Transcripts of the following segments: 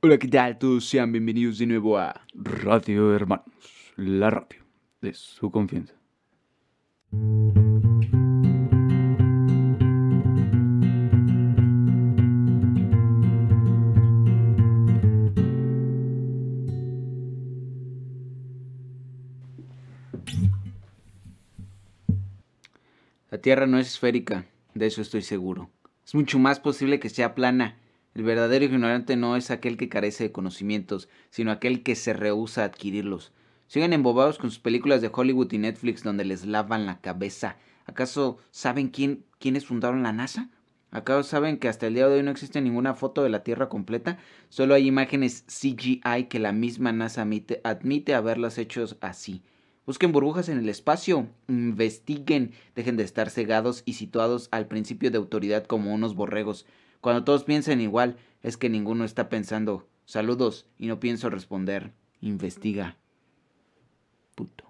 Hola, ¿qué tal? Todos sean bienvenidos de nuevo a Radio Hermanos, la radio de su confianza. La Tierra no es esférica, de eso estoy seguro. Es mucho más posible que sea plana. El verdadero ignorante no es aquel que carece de conocimientos, sino aquel que se rehúsa a adquirirlos. Siguen embobados con sus películas de Hollywood y Netflix donde les lavan la cabeza. ¿Acaso saben quién, quiénes fundaron la NASA? ¿Acaso saben que hasta el día de hoy no existe ninguna foto de la Tierra completa? Solo hay imágenes CGI que la misma NASA admite, admite haberlas hecho así. Busquen burbujas en el espacio, investiguen, dejen de estar cegados y situados al principio de autoridad como unos borregos. Cuando todos piensen igual, es que ninguno está pensando. Saludos y no pienso responder. Investiga. Puto.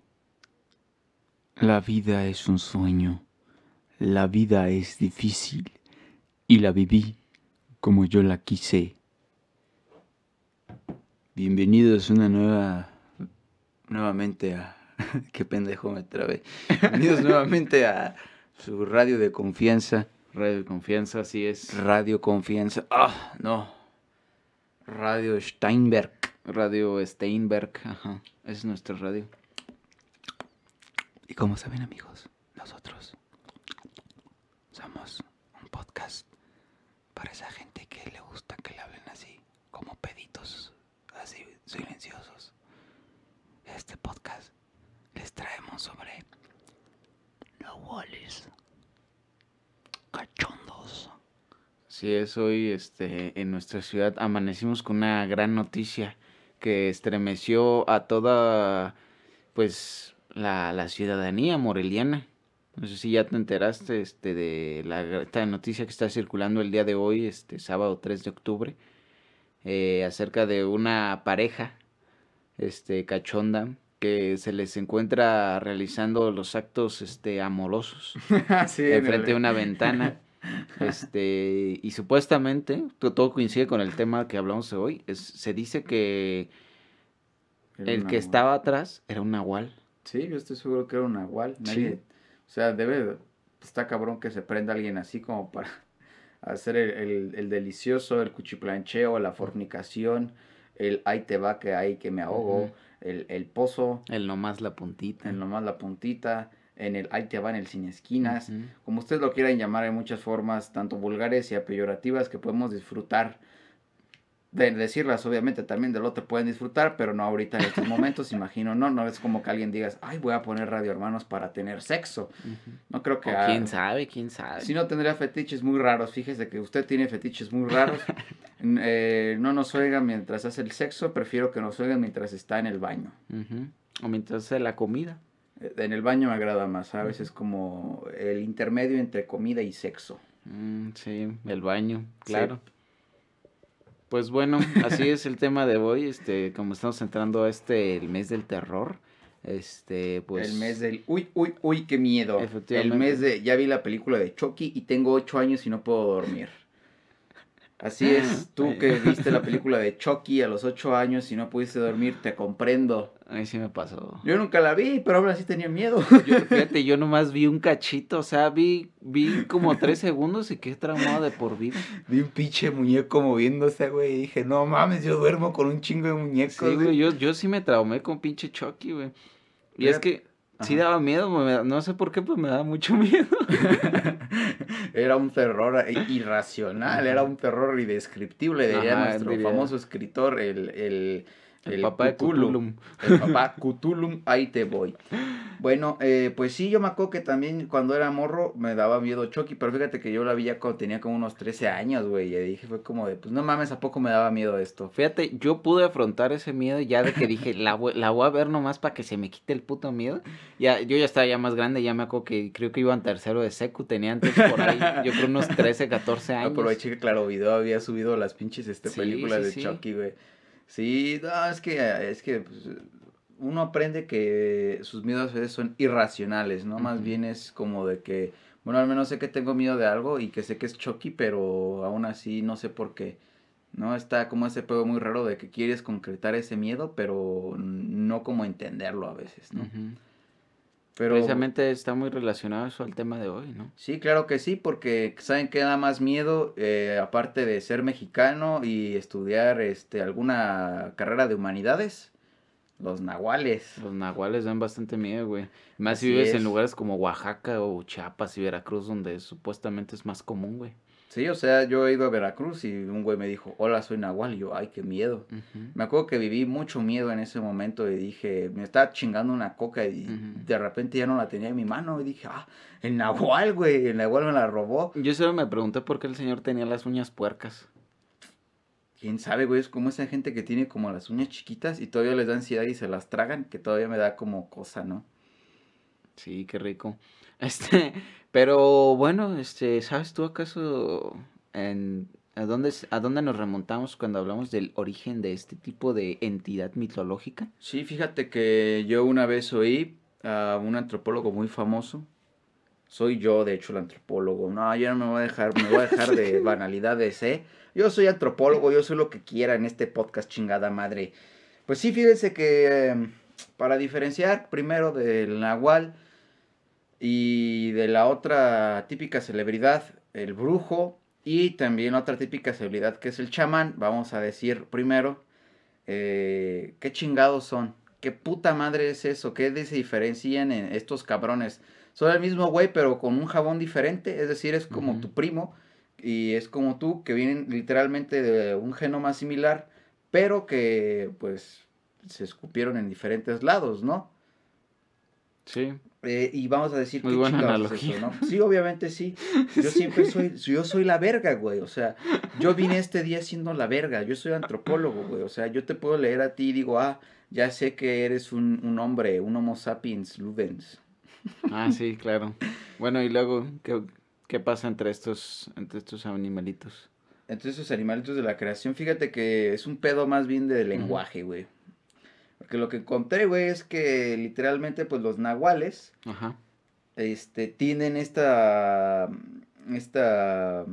La vida es un sueño. La vida es difícil. Y la viví como yo la quise. Bienvenidos una nueva... nuevamente a... Qué pendejo me trabé. Bienvenidos nuevamente a su radio de confianza. Radio confianza, así es. Radio Confianza. Ah, no. Radio Steinberg. Radio Steinberg, ajá. Es nuestra radio. Y como saben amigos, nosotros somos un podcast para esa gente que le gusta que le hablen así, como peditos, así silenciosos. Este podcast les traemos sobre no Wallis cachondos. Sí, es hoy este, en nuestra ciudad amanecimos con una gran noticia que estremeció a toda pues la, la ciudadanía moreliana. No sé si ya te enteraste este, de la, esta noticia que está circulando el día de hoy, este sábado 3 de octubre, eh, acerca de una pareja este, cachonda que se les encuentra realizando los actos este, amorosos sí, enfrente de una ventana. Este, y supuestamente, to- todo coincide con el tema que hablamos hoy, es- se dice que el que estaba atrás era un nahual. Sí, yo estoy seguro que era un nahual. Nadie, O sea, debe. Está cabrón que se prenda alguien así como para hacer el, el- el delicioso, el cuchiplancheo, la fornicación, el ahí te va que ahí que me ahogo. El, el pozo, El nomás la puntita. en nomás la puntita, en el ahí te va en el sin esquinas. Como ustedes lo quieran llamar, hay muchas formas, tanto vulgares y peyorativas, que podemos disfrutar. De decirlas, obviamente, también del otro pueden disfrutar, pero no ahorita en estos momentos, imagino, no, no es como que alguien digas, ay, voy a poner Radio Hermanos para tener sexo. No creo que... O ah, quién sabe, quién sabe. Si no tendría fetiches muy raros, fíjese que usted tiene fetiches muy raros. Eh, no nos oigan mientras hace el sexo, prefiero que nos oigan mientras está en el baño. O mientras hace la comida. Eh, En el baño me agrada más, ¿sabes? Es como el intermedio entre comida y sexo. Mm, sí, el baño, claro. Pues bueno, así es el tema de hoy, este, como estamos entrando a este, el mes del terror, este, pues... el mes del uy, uy, uy, qué miedo. El mes de ya vi la película de Chucky y tengo ocho años y no puedo dormir. Así es, tú que viste la película de Chucky a los ocho años y no pudiste dormir, te comprendo. A mí sí me pasó. Yo nunca la vi, pero aún así tenía miedo. Yo, fíjate, yo nomás vi un cachito, o sea, vi, vi como tres segundos y quedé traumado de por vida. Vi un pinche muñeco moviéndose, güey, y dije, no mames, yo duermo con un chingo de muñecos. Sí, güey, yo, yo sí me traumé con pinche Chucky, güey. Y es que sí daba miedo, me no sé por qué, pues me daba mucho miedo. Era un terror irracional, Ajá. era un terror indescriptible, diría Ajá, nuestro diría. famoso escritor, el, el, El, papá de Cthulhu. Cthulhu. El papá Cthulhu, ahí te voy. Bueno, eh, pues sí, yo me acuerdo que también cuando era morro me daba miedo Chucky, pero fíjate que yo la vi ya cuando tenía como unos 13 años, güey, y dije, fue como de, pues no mames, ¿a poco me daba miedo esto? Fíjate, yo pude afrontar ese miedo ya de que dije, la, voy- la voy a ver nomás para que se me quite el puto miedo. Ya, yo ya estaba ya más grande, ya me acuerdo que creo que iba en tercero de secu, tenía antes por ahí, yo creo unos 13, 14 años. Aproveché que Claro Video había subido las pinches este, Sí, películas sí, de sí. Chucky, güey. Sí, no, es que, es que pues, uno aprende que sus miedos a veces son irracionales, ¿no? Más bien es como de que, bueno, al menos sé que tengo miedo de algo y que sé que es Chucky, pero aún así no sé por qué. ¿no? Está como ese pedo muy raro de que quieres concretar ese miedo, pero no como entenderlo a veces, ¿no? Pero, Precisamente está muy relacionado eso al tema de hoy, ¿no? Sí, claro que sí, porque saben que da más miedo, eh, aparte de ser mexicano y estudiar este, alguna carrera de humanidades, los nahuales. Los nahuales dan bastante miedo, güey. Más si vives en lugares como Oaxaca o Chiapas y Veracruz, donde supuestamente es más común, güey. Sí, o sea, yo he ido a Veracruz y un güey me dijo, hola, soy Nahual. Y yo, ay, qué miedo. Me acuerdo que viví mucho miedo en ese momento y dije, me estaba chingando una coca y de repente ya no la tenía en mi mano. Y dije, ah, el Nahual, güey, el Nahual me la robó. Yo solo me pregunté por qué el señor tenía las uñas puercas. Quién sabe, güey, es como esa gente que tiene como las uñas chiquitas y todavía les da ansiedad y se las tragan, que todavía me da como cosa, ¿no? Sí, qué rico. Este, pero bueno, este, ¿sabes tú acaso en, a, dónde, a dónde nos remontamos cuando hablamos del origen de este tipo de entidad mitológica? Sí, fíjate que yo una vez oí a un antropólogo muy famoso. Soy yo, de hecho, el antropólogo. No, yo no me voy a dejar, me voy a dejar de banalidades, ¿eh? Yo soy antropólogo, yo soy lo que quiera en este podcast, chingada madre. Pues sí, fíjense que em, para diferenciar primero del Nahual, y de la otra típica celebridad, el brujo. Y también otra típica celebridad que es el chamán. Vamos a decir primero, eh, ¿qué chingados son? ¿Qué puta madre es eso? ¿Qué se diferencian en estos cabrones? Son el mismo güey, pero con un jabón diferente. Es decir, es como tu primo y es como tú, que vienen literalmente de un genoma similar, pero que pues se escupieron en diferentes lados, ¿no? Sí. Eh, y vamos a decir Muy buena analogía. ¿no? Sí, obviamente sí. Yo siempre soy, yo soy la verga, güey. O sea, yo vine este día siendo la verga. Yo soy antropólogo, güey. O sea, yo te puedo leer a ti y digo, ah, ya sé que eres un, un hombre, un homo sapiens ludens. Ah, sí, claro. Bueno, y luego, ¿qué, qué pasa entre estos, entre estos animalitos? Entre estos animalitos de la creación, fíjate que es un pedo más bien de lenguaje, güey. Porque lo que encontré, güey, es que literalmente, pues los nahuales, este, tienen esta, esta,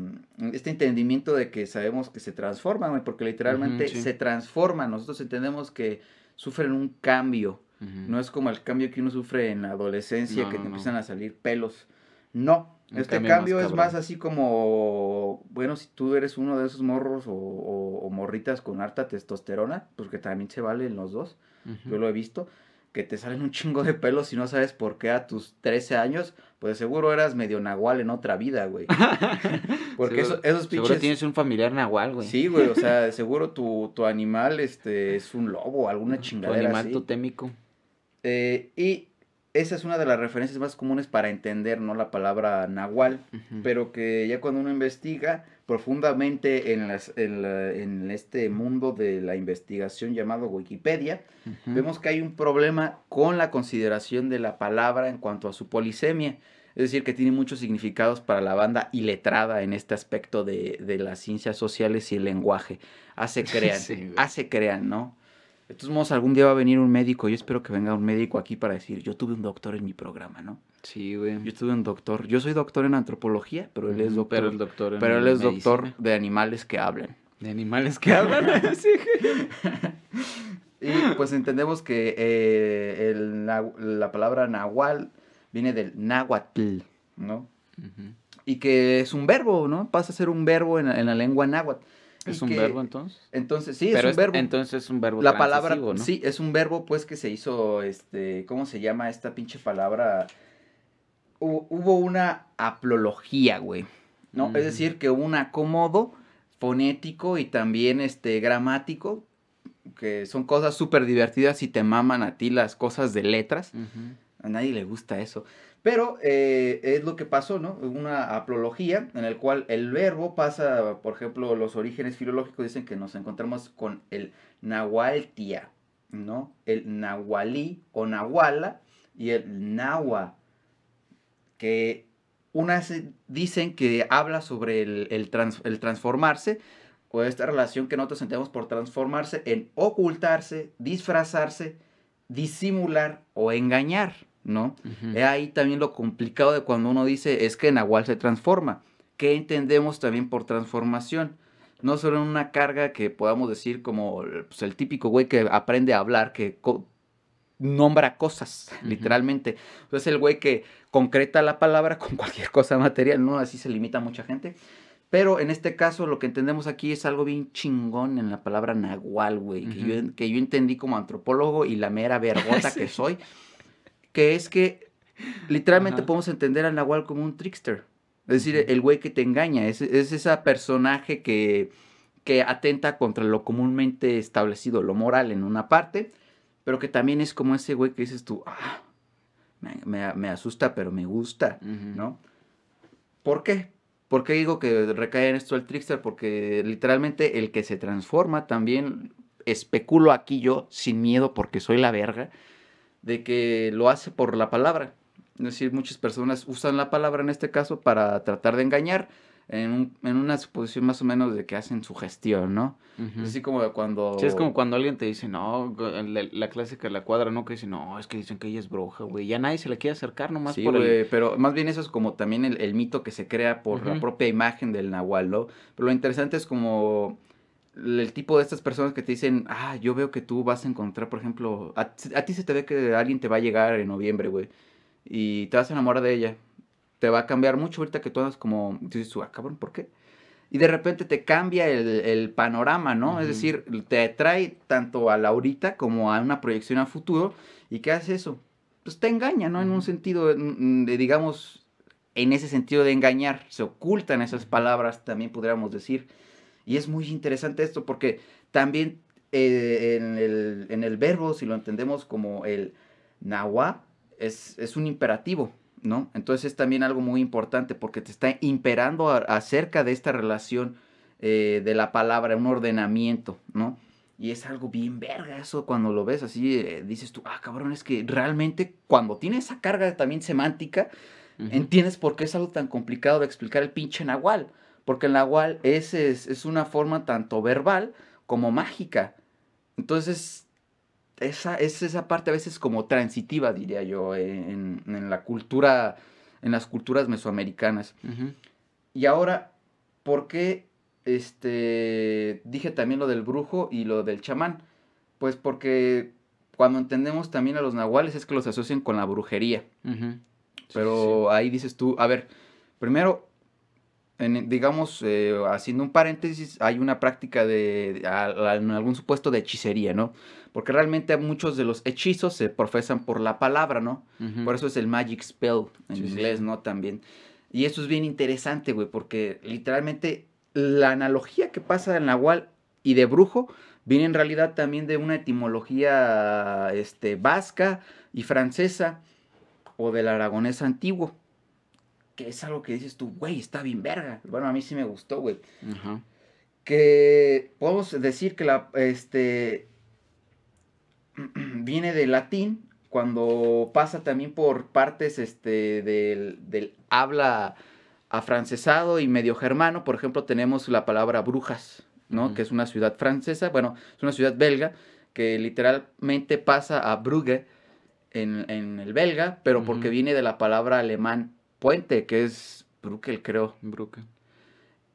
este entendimiento de que sabemos que se transforman, güey, porque literalmente se transforman. Nosotros entendemos que sufren un cambio. No es como el cambio que uno sufre en la adolescencia, que te empiezan a salir pelos. No, este cambio, es más así como, bueno, si tú eres uno de esos morros o, o, morritas con harta testosterona, pues que también se valen los dos, yo lo he visto, que te salen un chingo de pelos y no sabes por qué a tus 13 años, pues seguro eras medio nahual en otra vida, güey. Porque esos pinches... Seguro tienes un familiar nahual, güey. Sí, güey, o sea, seguro tu, tu animal este, es un lobo, alguna chingadera Tu animal totémico. Eh, y esa es una de las referencias más comunes para entender ¿no? la palabra nahual, pero que ya cuando uno investiga profundamente en, las, en, este mundo de la investigación llamado Wikipedia, vemos que hay un problema con la consideración de la palabra en cuanto a su polisemia. Es decir, que tiene muchos significados para la banda iletrada en este aspecto de, las ciencias sociales y el lenguaje. Hace crean, hace crean, ¿no? De todos modos, algún día va a venir un médico. Yo espero que venga un médico aquí para decir, yo tuve un doctor en mi programa, ¿no? Sí, güey. Yo tuve un doctor. Yo soy doctor en antropología, pero él es doctor. Pero, el doctor pero él es doctor de animales que hablan. De animales que hablan. sí. y pues entendemos que eh, el, la palabra nahual viene del náhuatl, ¿no? Y que es un verbo, ¿no? Pasa a ser un verbo en, en la lengua náhuatl. ¿Es un verbo entonces? Entonces, sí, es un verbo. Entonces es un verbo La palabra, ¿no? sí, es un verbo pues que se hizo, este, ¿cómo se llama esta pinche palabra? Hubo una aplología, güey, ¿no? Es decir, que hubo un acomodo fonético y también, este, gramático, que son cosas súper divertidas y te maman a ti las cosas de letras. A nadie le gusta eso. Pero eh, es lo que pasó, ¿no? Una aplología en el cual el verbo pasa, por ejemplo, los orígenes filológicos dicen que nos encontramos con el nahualtia, ¿no? El nahualí o nahuala y el nahua, que unas dicen que habla sobre el, el, transformarse o esta relación que nosotros sentimos por transformarse en ocultarse, disfrazarse, disimular o engañar. ¿No? Es ahí también lo complicado de cuando uno dice es que Nahual se transforma. ¿Qué entendemos también por transformación? no solo en una carga que podamos decir como pues, el típico güey que aprende a hablar, que nombra cosas, literalmente. Es el güey que concreta la palabra con cualquier cosa material, ¿no? Así se limita mucha gente. Pero en este caso lo que entendemos aquí es algo bien chingón en la palabra nahual, güey, que, yo, que, yo, entendí como antropólogo y la mera vergota que soy, que es que literalmente podemos entender al nahual como un trickster. Es decir, el güey que te engaña, es, es ese personaje que, que atenta contra lo comúnmente establecido, lo moral en una parte, pero que también es como ese güey que dices tú, ah, me, asusta, pero me gusta, ¿no? ¿Por qué? ¿Por qué digo que recae en esto el trickster? Porque literalmente el que se transforma también, especulo aquí yo, sin miedo porque soy la verga, de que lo hace por la palabra. Es decir, muchas personas usan la palabra en este caso para tratar de engañar en, en, una suposición más o menos de que hacen su gestión, ¿no? Así como cuando... Sí, es como cuando alguien te dice, no, la, la clásica, la cuadra, ¿no? Que dice, no, es que dicen que ella es bruja, güey. Ya nadie se le quiere acercar nomás sí, por el... pero más bien eso es como también el, el mito que se crea por la propia imagen del nahual, ¿no? Pero lo interesante es como el tipo de estas personas que te dicen, ah, yo veo que tú vas a encontrar, por ejemplo, a, a ti se te ve que alguien te va a llegar en noviembre, güey, y te vas a enamorar de ella te va a cambiar mucho ahorita que tú andas como, dices, ah, cabrón, ¿por qué? Y de repente te cambia el, panorama, ¿no? Es decir, te trae tanto a la ahorita como a una proyección a futuro. ¿Y qué hace eso? Pues te engaña, ¿no? En un sentido, de, digamos, en ese sentido de engañar, se ocultan esas palabras, también podríamos decir. Y es muy interesante esto porque también eh, en, el, en, el, verbo, si lo entendemos como el nahua, es, es un imperativo. ¿no? Entonces es también algo muy importante porque te está imperando acerca de esta relación eh, de la palabra, un ordenamiento, ¿no? Y es algo bien verga eso cuando lo ves así, eh, dices tú, ah, cabrón, es que realmente cuando tiene esa carga también semántica, entiendes por qué es algo tan complicado de explicar el pinche nahual. Porque el nahual es, es, es una forma tanto verbal como mágica. Entonces esa, es esa parte a veces como transitiva, diría yo, en, la cultura, en las culturas mesoamericanas. Y ahora, ¿por qué este, dije también lo del brujo y lo del chamán? Pues porque cuando entendemos también a los nahuales es que los asocian con la brujería. Pero ahí dices tú, a ver, primero, digamos, eh, haciendo un paréntesis, hay una práctica de, en algún supuesto de hechicería, ¿no? Porque realmente muchos de los hechizos se profesan por la palabra, ¿no? Por eso es el magic spell en inglés, ¿no? También. Y eso es bien interesante, güey, porque literalmente la analogía que pasa en Nahual y de brujo viene en realidad también de una etimología este, vasca y francesa o del aragonés antiguo que es algo que dices tú, güey, está bien verga. Bueno, a mí sí me gustó, güey. Que podemos decir que la, este, viene del latín, cuando pasa también por partes este, del, del habla afrancesado y medio germano. Por ejemplo, tenemos la palabra Brujas, ¿no? Que es una ciudad francesa, bueno, es una ciudad belga, que literalmente pasa a Brugge en, en el belga, pero porque viene de la palabra alemán puente, que es Bruckel, creo.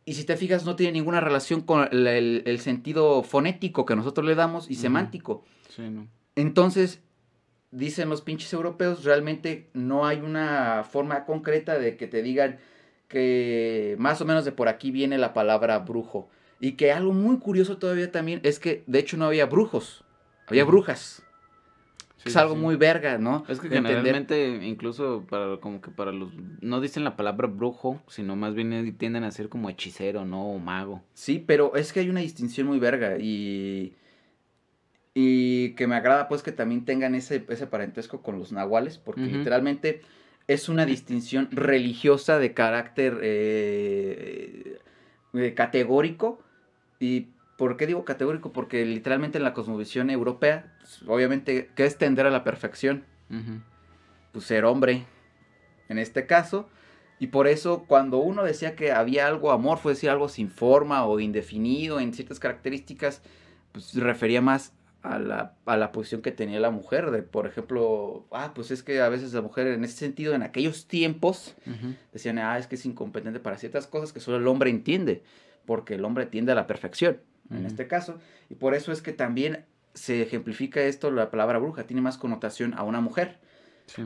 Y si te fijas, no tiene ninguna relación con el, sentido fonético que nosotros le damos y semántico. Sí, no. Entonces, dicen los pinches europeos, realmente no hay una forma concreta de que te digan que más o menos de por aquí viene la palabra brujo. Y que algo muy curioso todavía también es que de hecho no había brujos, había brujas es algo muy verga, ¿no? Es que generalmente, incluso para como que para los no dicen la palabra brujo, sino más bien tienden a ser como hechicero, ¿no? O mago. Sí, pero es que hay una distinción muy verga y y que me agrada pues que también tengan ese, ese parentesco con los nahuales, porque literalmente es una distinción religiosa de carácter eh, eh, categórico y ¿Por qué digo categórico? Porque literalmente en la cosmovisión europea, pues, obviamente, ¿qué es tender a la perfección? Pues ser hombre, en este caso. Y por eso cuando uno decía que había algo amorfo, decir algo sin forma o indefinido en ciertas características, pues refería más a la, a la posición que tenía la mujer. De, por ejemplo, ah, pues es que a veces la mujer en ese sentido, en aquellos tiempos, decían, ah, es que es incompetente para ciertas cosas que solo el hombre entiende. porque el hombre tiende a la perfección, en este caso, y por eso es que también se ejemplifica esto, la palabra bruja tiene más connotación a una mujer.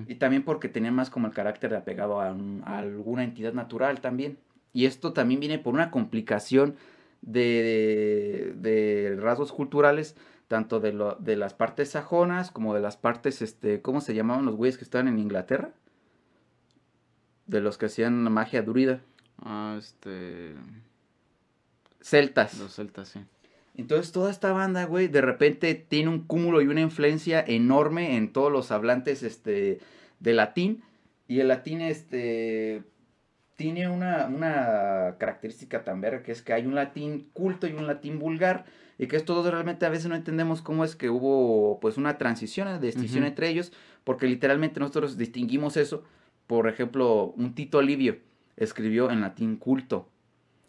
Y también porque tenía más como el carácter de apegado a, alguna entidad natural también. Y esto también viene por una complicación de, de, rasgos culturales, tanto de, lo, de las partes sajonas como de las partes, este, ¿cómo se llamaban los güeyes que estaban en Inglaterra? De los que hacían magia druida. Ah, este... Celtas. Los celtas, sí. Entonces toda esta banda, güey, de repente tiene un cúmulo y una influencia enorme en todos los hablantes este, de latín. Y el latín este, tiene una, una característica tan verga que es que hay un latín culto y un latín vulgar. Y que esto realmente a veces no entendemos cómo es que hubo pues una transición, una distinción entre ellos. Porque literalmente nosotros distinguimos eso. Por ejemplo, un Tito Livio escribió en latín culto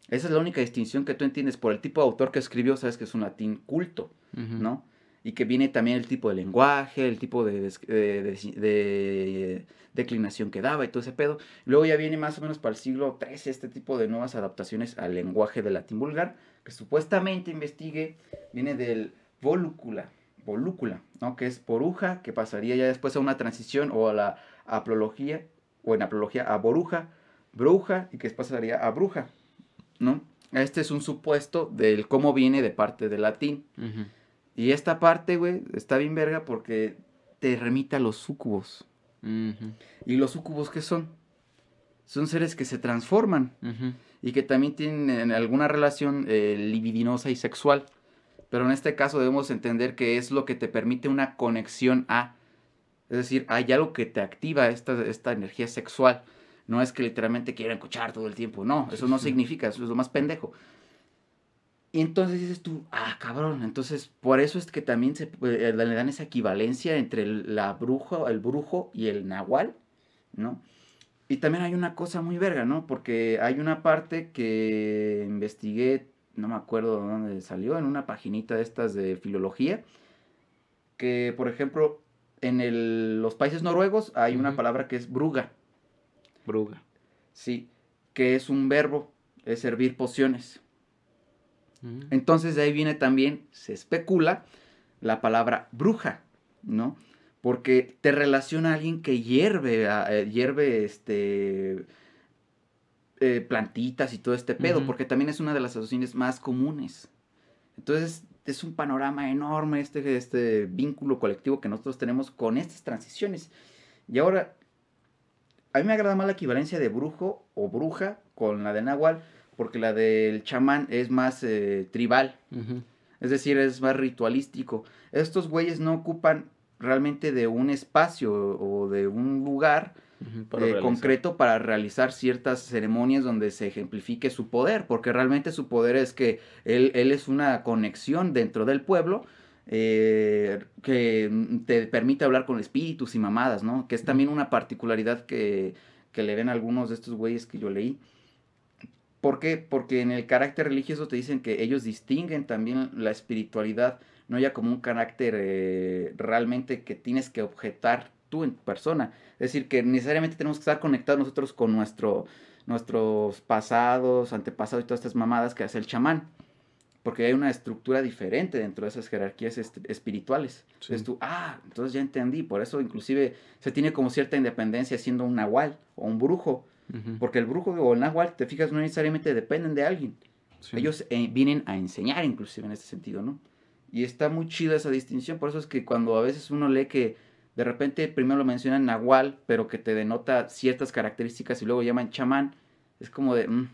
esa es la única distinción que tú entiendes por el tipo de autor que escribió, sabes que es un latín culto, ¿no? Y que viene también el tipo de lenguaje, el tipo de, de, declinación que daba y todo ese pedo. Luego ya viene más o menos para el siglo XIII este tipo de nuevas adaptaciones al lenguaje del latín vulgar, que supuestamente investigue, viene del volúcula, volúcula, ¿no? Que es poruja, que pasaría ya después a una transición o a la aplología, o en aplología a boruja, bruja, y que pasaría a bruja. ¿No? Este es un supuesto del cómo viene de parte del latín. Y esta parte, güey, está bien verga porque te remite a los sucubos. ¿Y los sucubos qué son? Son seres que se transforman y que también tienen alguna relación eh, libidinosa y sexual. Pero en este caso debemos entender que es lo que te permite una conexión a. Es decir, hay algo que te activa esta, esta energía sexual. No es que literalmente quieran escuchar todo el tiempo. No, eso no significa, eso es lo más pendejo. Y entonces dices tú, ah, cabrón. Entonces, por eso es que también se, eh, le dan esa equivalencia entre el, la brujo, el brujo y el nahual, ¿no? Y también hay una cosa muy verga, ¿no? Porque hay una parte que investigué, no me acuerdo dónde salió, en una paginita de estas de filología, que, por ejemplo, en los países noruegos hay una palabra que es bruga. Bruga. Sí, que es un verbo, es servir pociones. Mm. Entonces de ahí viene también, se especula, la palabra bruja, ¿no? Porque te relaciona a alguien que hierve, eh, hierve este, eh, plantitas y todo este pedo, porque también es una de las asociaciones más comunes. Entonces es un panorama enorme este, este vínculo colectivo que nosotros tenemos con estas transiciones. Y ahora a mí me agrada más la equivalencia de brujo o bruja con la de Nahual, porque la del chamán es más eh, tribal. Es decir, es más ritualístico. Estos güeyes no ocupan realmente de un espacio o de un lugar eh, concreto para realizar ciertas ceremonias donde se ejemplifique su poder, porque realmente su poder es que él, él es una conexión dentro del pueblo eh, que te permite hablar con espíritus y mamadas, ¿no? Que es también una particularidad que, le ven algunos de estos güeyes que yo leí. ¿Por qué? Porque en el carácter religioso te dicen que ellos distinguen también la espiritualidad, no ya como un carácter eh, realmente que tienes que objetar tú en persona. Es decir, que necesariamente tenemos que estar conectados nosotros con nuestro, nuestros pasados, antepasados y todas estas mamadas que hace el chamán porque hay una estructura diferente dentro de esas jerarquías espirituales. Entonces tú, ah, entonces ya entendí, por eso inclusive se tiene como cierta independencia siendo un nahual o un brujo, porque el brujo o el nahual, te fijas, no necesariamente dependen de alguien. Ellos eh, vienen a enseñar inclusive en este sentido, ¿no? Y está muy chida esa distinción, por eso es que cuando a veces uno lee que de repente primero lo mencionan nahual, pero que te denota ciertas características y luego llaman chamán, es como de... Mm,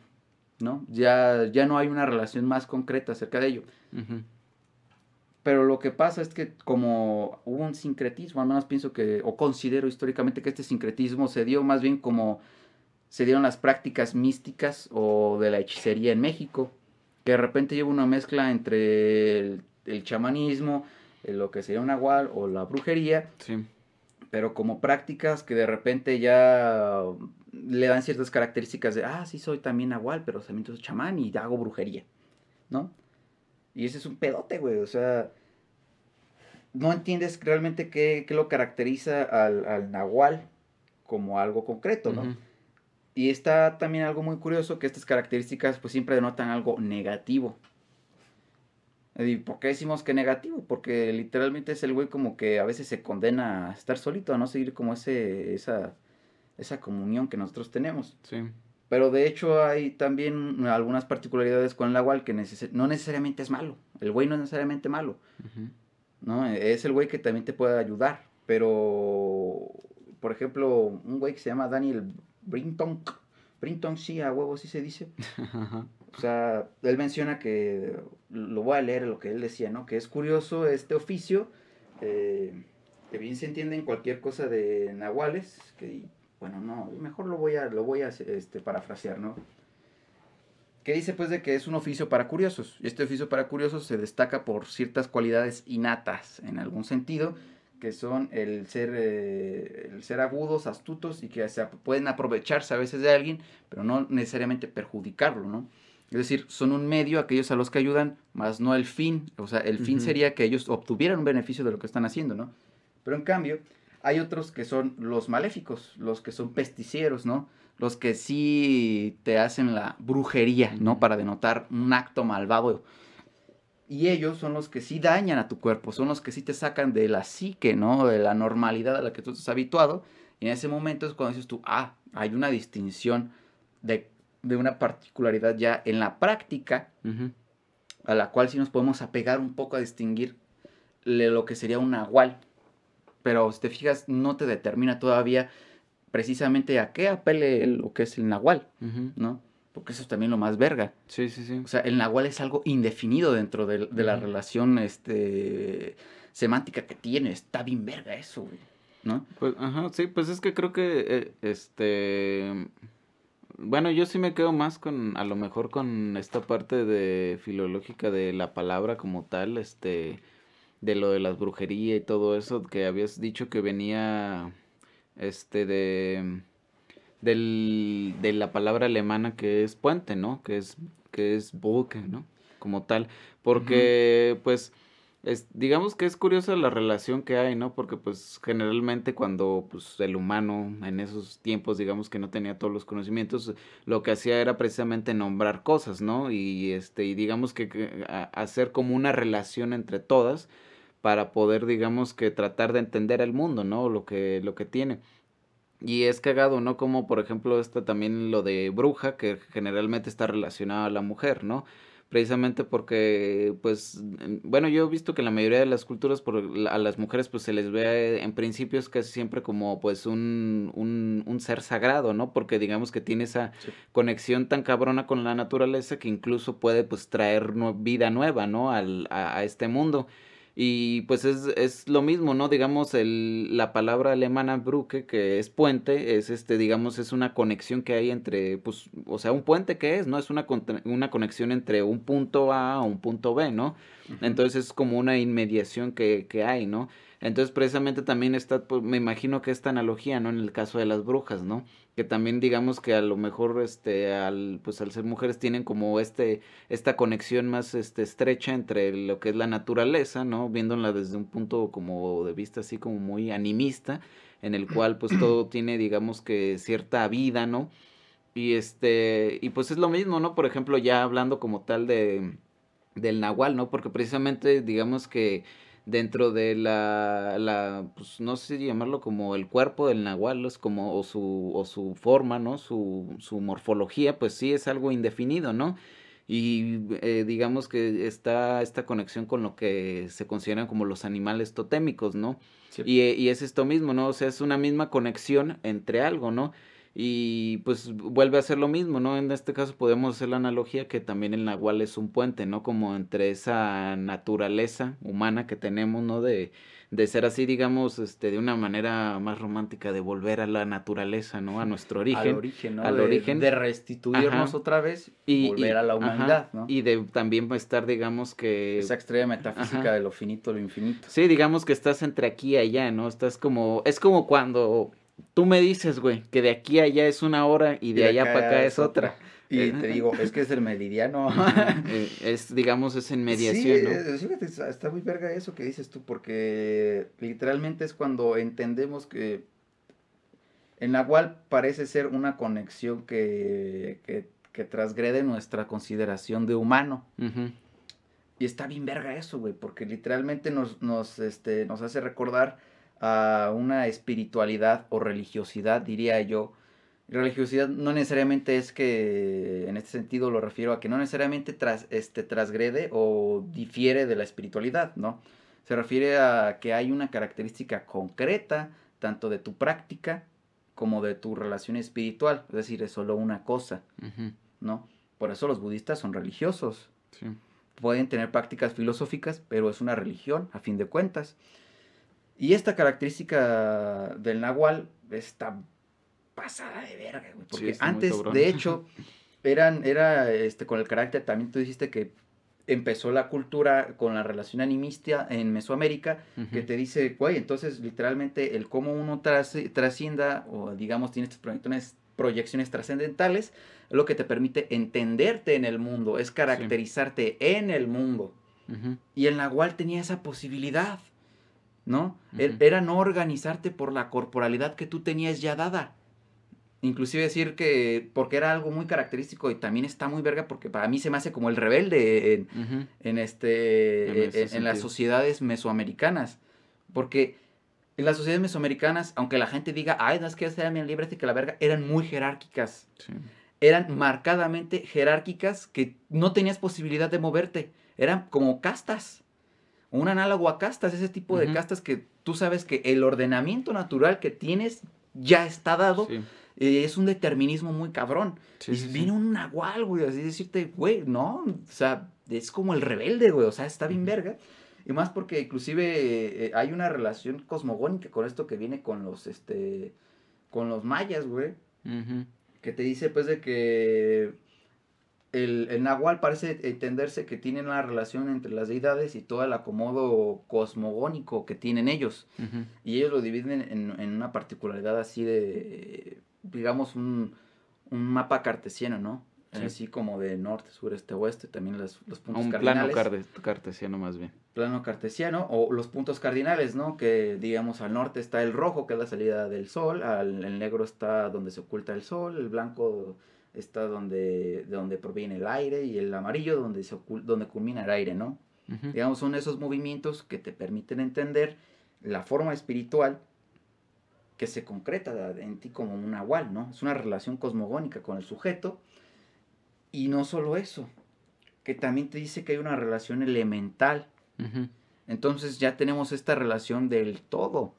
¿no? Ya, ya no hay una relación más concreta acerca de ello. Pero lo que pasa es que como hubo un sincretismo, al menos pienso que, o considero históricamente que este sincretismo se dio más bien como se dieron las prácticas místicas o de la hechicería en México, que de repente lleva una mezcla entre el, chamanismo, lo que sería un nahual o la brujería, pero como prácticas que de repente ya le dan ciertas características de, ah, sí, soy también nahual, pero también soy chamán y hago brujería, ¿no? Y ese es un pedote, güey, o sea, no entiendes realmente qué, qué lo caracteriza al, al, nahual como algo concreto, ¿no? Y está también algo muy curioso, que estas características pues siempre denotan algo negativo. ¿Y por qué decimos que negativo? Porque literalmente es el güey como que a veces se condena a estar solito, a no seguir como ese, esa, esa comunión que nosotros tenemos. Sí. Pero de hecho hay también algunas particularidades con el Nahual que no necesariamente es malo. El güey no es necesariamente malo. ¿no? Es el güey que también te puede ayudar. Pero, por ejemplo, un güey que se llama Daniel Brinton, Brinton sí, a huevo sí se dice. O sea, él menciona que, lo voy a leer lo que él decía, ¿no? Que es curioso este oficio, eh, que bien se entiende en cualquier cosa de nahuales, que, bueno, no, mejor lo voy a, lo voy a este, parafrasear, ¿no? Que dice pues de que es un oficio para curiosos. Y este oficio para curiosos se destaca por ciertas cualidades innatas, en algún sentido, que son el ser, eh, el ser agudos, astutos y que se pueden aprovecharse a veces de alguien, pero no necesariamente perjudicarlo, ¿no? Es decir, son un medio aquellos a los que ayudan, más no el fin. O sea, el fin sería que ellos obtuvieran un beneficio de lo que están haciendo, ¿no? Pero en cambio, hay otros que son los maléficos, los que son pesticieros, ¿no? Los que sí te hacen la brujería, ¿no? Para denotar un acto malvado. Y ellos son los que sí dañan a tu cuerpo, son los que sí te sacan de la psique, ¿no? De la normalidad a la que tú estás habituado. Y en ese momento es cuando dices tú, ah, hay una distinción de de una particularidad ya en la práctica, a la cual sí nos podemos apegar un poco a distinguir lo que sería un nahual. Pero si te fijas, no te determina todavía precisamente a qué apele lo que es el nahual, ¿no? Porque eso es también lo más verga. Sí, sí, sí. O sea, el nahual es algo indefinido dentro de, la relación este, semántica que tiene. Está bien verga eso, güey. ¿No? Pues, ajá, sí, pues es que creo que, eh, este, bueno, yo sí me quedo más con, a lo mejor con esta parte de filológica de la palabra como tal, este, de lo de las brujerías y todo eso, que habías dicho que venía, este, de, del, de la palabra alemana que es puente, ¿no? Que es, que es Brücke, ¿no? Como tal, porque, pues, es, digamos que es curiosa la relación que hay, ¿no? Porque pues generalmente cuando pues el humano en esos tiempos digamos que no tenía todos los conocimientos, lo que hacía era precisamente nombrar cosas, ¿no? Y este y digamos que, hacer como una relación entre todas para poder digamos que tratar de entender el mundo, ¿no? Lo que lo que tiene. Y es cagado, ¿no? Como por ejemplo está también lo de bruja que generalmente está relacionado a la mujer, ¿no? precisamente porque, pues, bueno, yo he visto que en la mayoría de las culturas por, a las mujeres pues se les ve en principios casi siempre como pues un, un, un ser sagrado, ¿no? Porque digamos que tiene esa conexión tan cabrona con la naturaleza que incluso puede pues traer vida nueva, ¿no? Al, a, a este mundo. Y pues es, es lo mismo, ¿no? Digamos, el, la palabra alemana Brücke, que es puente, es este, digamos, es una conexión que hay entre, pues, o sea, un puente que es, ¿no? Es una, una conexión entre un punto A a un punto B, ¿no? Entonces es como una inmediación que, que hay, ¿no? Entonces, precisamente también está, pues, me imagino que esta analogía, ¿no? En el caso de las brujas, ¿no? Que también digamos que a lo mejor, este, al, pues al ser mujeres tienen como este, esta conexión más, este, estrecha entre lo que es la naturaleza, ¿no? Viéndola desde un punto como de vista así como muy animista, en el cual pues todo tiene, digamos que cierta vida, ¿no? Y este, y pues es lo mismo, ¿no? Por ejemplo, ya hablando como tal de, del nahual, ¿no? Porque precisamente, digamos que dentro de la, la pues no sé si llamarlo como el cuerpo del nahual, es como, o su, o su forma, ¿no? Su, su morfología, pues sí es algo indefinido, ¿no? Y eh, digamos que está esta conexión con lo que se consideran como los animales totémicos, ¿no? Y, y es esto mismo, ¿no? O sea, es una misma conexión entre algo, ¿no? Y pues vuelve a ser lo mismo, ¿no? En este caso podemos hacer la analogía que también el nahual es un puente, ¿no? Como entre esa naturaleza humana que tenemos, ¿no? De, de ser así, digamos, este, de una manera más romántica, de volver a la naturaleza, ¿no? A nuestro origen. Al origen, ¿no? Al de, origen. De restituirnos otra vez y volver a la humanidad, ¿no? Y de también estar, digamos que... Esa extrema metafísica de lo finito, lo infinito. Sí, digamos que estás entre aquí y allá, ¿no? Estás como... Es como cuando tú me dices, güey, que de aquí a allá es una hora y de, allá para acá es otra. Y eh, te digo, es que es el meridiano. Eh, es, digamos, es en mediación, ¿no? Sí, fíjate, está muy verga eso que dices tú, porque literalmente es cuando entendemos que El Nahual parece ser una conexión que, que, que transgrede nuestra consideración de humano. Y está bien verga eso, güey, porque literalmente nos, nos, este, nos hace recordar a una espiritualidad o religiosidad, diría yo. Religiosidad no necesariamente es que, en este sentido lo refiero a que no necesariamente tras, este, transgrede o difiere de la espiritualidad, ¿no? Se refiere a que hay una característica concreta, tanto de tu práctica como de tu relación espiritual, es decir, es solo una cosa, ¿no? Por eso los budistas son religiosos. Sí pueden tener prácticas filosóficas, pero es una religión, a fin de cuentas. Y esta característica del nahual está pasada de verga, güey. Porque antes, de hecho, eran, era este, con el carácter, también tú dijiste que empezó la cultura con la relación animista en Mesoamérica, que te dice, güey, entonces literalmente el cómo uno trascienda, o digamos, tiene estas proyecciones, proyecciones trascendentales, es lo que te permite entenderte en el mundo, es caracterizarte en el mundo. Y el Nahual tenía esa posibilidad, ¿no? E-, era no organizarte por la corporalidad que tú tenías ya dada. Inclusive decir que, porque era algo muy característico y también está muy verga porque para mí se me hace como el rebelde en, este, en, las sociedades mesoamericanas. Porque en las sociedades mesoamericanas, aunque la gente diga, ay, no es que sean bien libres y que la verga, eran muy jerárquicas. Sí eran marcadamente jerárquicas que no tenías posibilidad de moverte. Eran como castas. Un análogo a castas, ese tipo de castas que tú sabes que el ordenamiento natural que tienes ya está dado. Eh, es un determinismo muy cabrón. y viene un nahual, güey, así decirte, güey, no, o sea, es como el rebelde, güey, o sea, está bien verga. Y más porque inclusive eh, hay una relación cosmogónica con esto que viene con los, este, con los mayas, güey que te dice pues de que el, el, Nahual parece entenderse que tiene una relación entre las deidades y todo el acomodo cosmogónico que tienen ellos. Y ellos lo dividen en, en, una particularidad así de, digamos, un, un mapa cartesiano, ¿no? Así como de norte, sur, este, oeste, también los, los puntos un cardinales. plano cartesiano más bien. Plano cartesiano, o los puntos cardinales, ¿no? Que digamos al norte está el rojo, que es la salida del sol, al, el negro está donde se oculta el sol, el blanco está donde, de donde proviene el aire, y el amarillo donde, se donde culmina el aire, ¿no? Digamos, son esos movimientos que te permiten entender la forma espiritual que se concreta en ti como un nahual, ¿no? Es una relación cosmogónica con el sujeto y no solo eso, que también te dice que hay una relación elemental. Entonces ya tenemos esta relación del todo,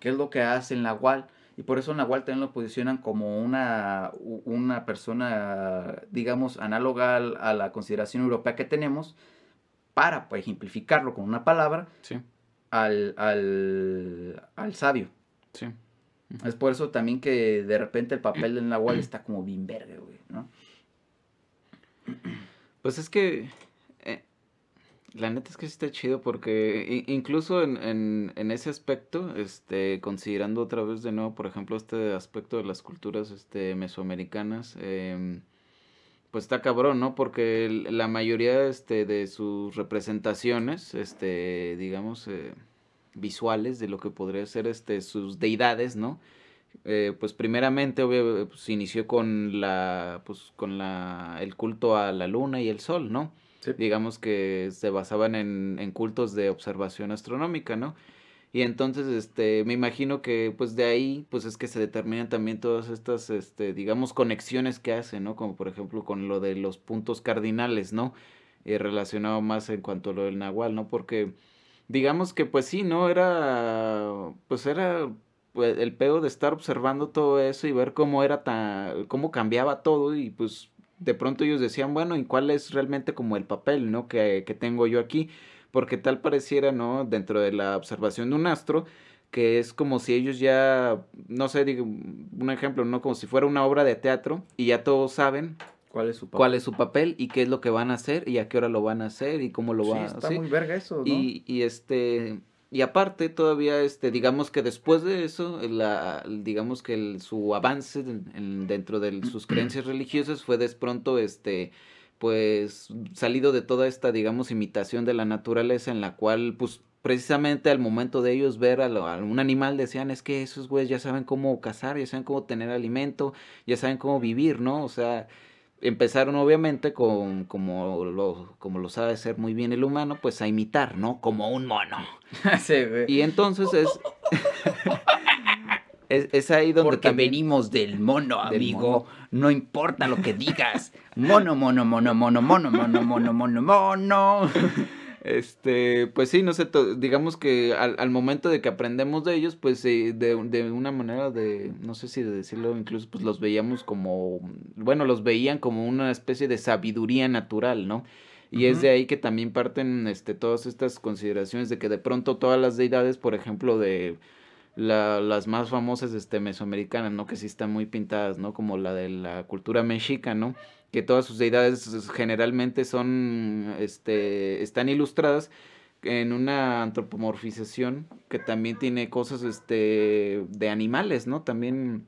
que es lo que hace el Nahual. Y por eso Nahual también lo posicionan como una, una persona, digamos, análoga a la consideración europea que tenemos, para pues, ejemplificarlo con una palabra, al, al, sabio. Es por eso también que de repente el papel del Nahual está como bien verde, güey, ¿no? Pues es que. Eh, la neta es que sí está chido porque incluso en, ese aspecto, este, considerando otra vez de nuevo, por ejemplo, este aspecto de las culturas este, mesoamericanas, em, pues está cabrón, ¿no? Porque la mayoría este, de sus representaciones, este, digamos, eh, visuales de lo que podría ser este, sus deidades, ¿no? Eh, pues primeramente obvio, pues, inició con la pues con la el culto a la luna y el sol no digamos que se basaban en, cultos de observación astronómica no y entonces este me imagino que pues de ahí pues es que se determinan también todas estas este digamos conexiones que hacen no como por ejemplo con lo de los puntos cardinales no eh, relacionado más en cuanto a lo del nahual no porque digamos que pues sí no era pues era pues, el pedo de estar observando todo eso y ver cómo era tan, cómo cambiaba todo y pues de pronto ellos decían, bueno, ¿y cuál es realmente como el papel, ¿no? Que, que tengo yo aquí, porque tal pareciera, ¿no? Dentro de la observación de un astro, que es como si ellos ya, no sé, digo, un ejemplo, ¿no? Como si fuera una obra de teatro y ya todos saben ¿Cuál es su papel? ¿Cuál es su papel y qué es lo que van a hacer y a qué hora lo van a hacer y cómo lo van a hacer? Está muy verga eso, ¿no? Y, y este y aparte, todavía, este, digamos que después de eso, la, digamos que su avance dentro de sus creencias religiosas fue de pronto, este, pues, salido de toda esta, digamos, imitación de la naturaleza en la cual, pues, precisamente al momento de ellos ver a, un animal decían es que esos güeyes ya saben cómo cazar, ya saben cómo tener alimento, ya saben cómo vivir, ¿no? O sea, empezaron obviamente con como lo, como lo sabe hacer muy bien el humano, pues a imitar, ¿no? Como un mono. sí, güey. Y entonces es, es, ahí donde Porque venimos del mono, amigo. No importa lo que digas. Mono, mono, mono, mono, mono, mono, mono, mono, mono. Este, pues sí, no sé, digamos que al, momento de que aprendemos de ellos, pues de, de, una manera de, no sé si de decirlo, incluso pues los veíamos como, bueno, los veían como una especie de sabiduría natural, ¿no? Y es de ahí que también parten este, todas estas consideraciones de que de pronto todas las deidades, por ejemplo, de la, las más famosas este, mesoamericanas, ¿no? Que sí están muy pintadas, ¿no? Como la de la cultura mexica, ¿no? que todas sus deidades generalmente son, este, están ilustradas en una antropomorfización que también tiene cosas, este, de animales, ¿no? También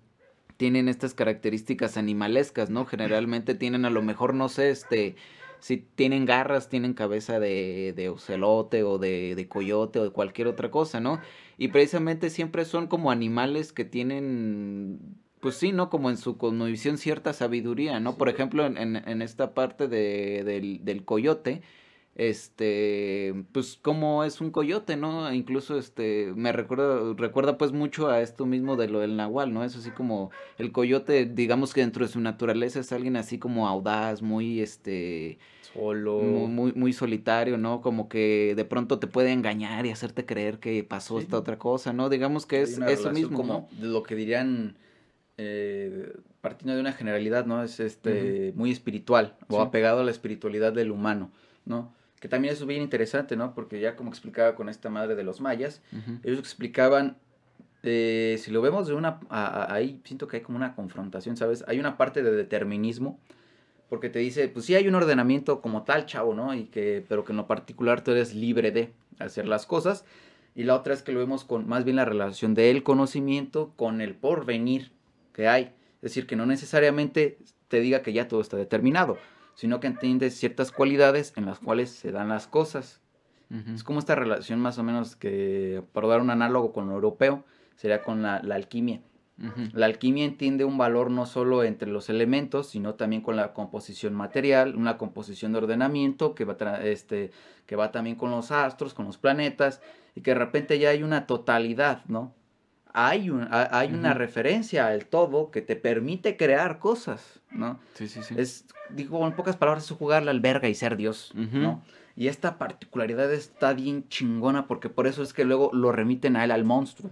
tienen estas características animalescas, ¿no? Generalmente tienen a lo mejor, no sé, este, si tienen garras, tienen cabeza de, de ocelote o de, de coyote o de cualquier otra cosa, ¿no? Y precisamente siempre son como animales que tienen pues sí, ¿no? Como en su cosmovisión cierta sabiduría, ¿no? Por ejemplo, en, en, esta parte de, del, del coyote, este, pues como es un coyote, ¿no? Incluso este, me recuerda, recuerda pues mucho a esto mismo de lo del nahual, ¿no? Es así como el coyote, digamos que dentro de su naturaleza es alguien así como audaz, muy, este, solo, muy, muy, solitario, ¿no? Como que de pronto te puede engañar y hacerte creer que pasó esta otra cosa, ¿no? Digamos que es eso mismo, como lo que dirían eh, partiendo de una generalidad, ¿no? Es este muy espiritual o apegado a la espiritualidad del humano, ¿no? Que también es bien interesante, ¿no? Porque ya como explicaba con esta madre de los mayas, ellos explicaban, eh, si lo vemos de una, ahí siento que hay como una confrontación, ¿sabes? Hay una parte de determinismo, porque te dice, pues sí hay un ordenamiento como tal, chavo, ¿no? Y que, pero que en lo particular tú eres libre de hacer las cosas. Y la otra es que lo vemos con más bien la relación del conocimiento con el porvenir, que hay. Es decir, que no necesariamente te diga que ya todo está determinado, sino que entiendes ciertas cualidades en las cuales se dan las cosas. Es como esta relación más o menos que, para dar un análogo con lo europeo, sería con la, alquimia. La alquimia entiende un valor no solo entre los elementos, sino también con la composición material, una composición de ordenamiento que va, este, que va también con los astros, con los planetas, y que de repente ya hay una totalidad, ¿no? Hay, hay una referencia al todo que te permite crear cosas, ¿no? Sí, sí, sí. Es, digo, en pocas palabras, es jugar la alberga y ser Dios, ¿no? Y esta particularidad está bien chingona porque por eso es que luego lo remiten a él, al monstruo.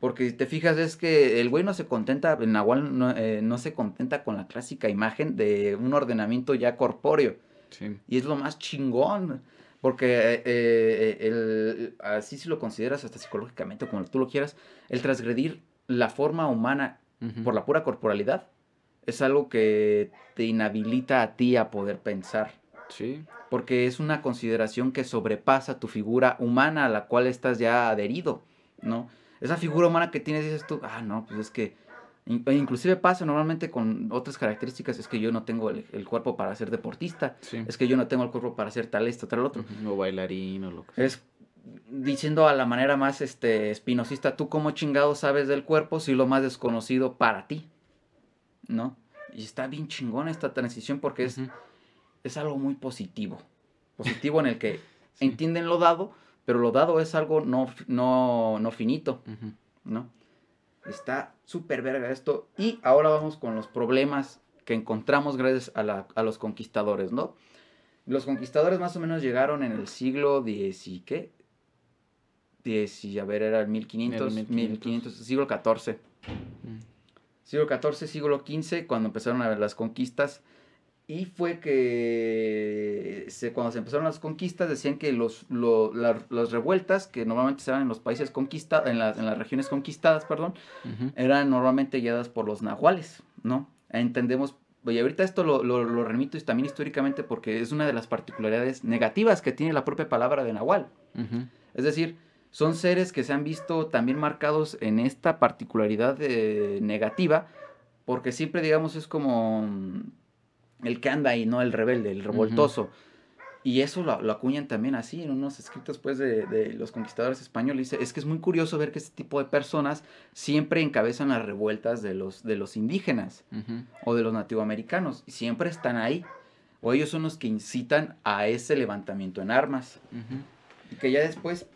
Porque si te fijas es que el güey no se contenta, el Nahual no, eh, no se contenta con la clásica imagen de un ordenamiento ya corpóreo. Sí. Y es lo más chingón. Porque eh, eh, el, así si lo consideras hasta psicológicamente, como tú lo quieras, el transgredir la forma humana por la pura corporalidad es algo que te inhabilita a ti a poder pensar. Sí. Porque es una consideración que sobrepasa tu figura humana a la cual estás ya adherido, ¿no? Esa figura humana que tienes, dices tú, ah, no, pues es que inclusive pasa normalmente con otras características, es que yo no tengo el, cuerpo para ser deportista, es que yo no tengo el cuerpo para ser tal esto, tal otro. O bailarín o lo que sea. Es diciendo a la manera más este, espinosista, tú como chingado sabes del cuerpo si lo más desconocido para ti, ¿no? Y está bien chingón esta transición porque es, es algo muy positivo. Positivo en el que entienden lo dado, pero lo dado es algo no, no, no finito, ¿no? Está súper verga esto. Y ahora vamos con los problemas que encontramos gracias a, los conquistadores, ¿no? Los conquistadores más o menos llegaron en el siglo X y qué? X, a ver, era el 1500, 1500, siglo XIV. Mm. Siglo XIV, siglo XV, cuando empezaron a ver las conquistas y fue que se, cuando se empezaron las conquistas decían que los, las revueltas que normalmente se dan en los países conquistados, en, las regiones conquistadas, perdón, eran normalmente guiadas por los nahuales, ¿no? Entendemos, y ahorita esto lo, lo, remito también históricamente porque es una de las particularidades negativas que tiene la propia palabra de nahual. Es decir, son seres que se han visto también marcados en esta particularidad eh, negativa porque siempre, digamos, es como el que anda ahí, ¿no? El rebelde, el revoltoso. Y eso lo, lo, acuñan también así en unos escritos pues de, de, los conquistadores españoles. Es que es muy curioso ver que este tipo de personas siempre encabezan las revueltas de los, de los indígenas uh -huh. o de los nativoamericanos. Y siempre están ahí. O ellos son los que incitan a ese levantamiento en armas. Uh -huh. Y que ya después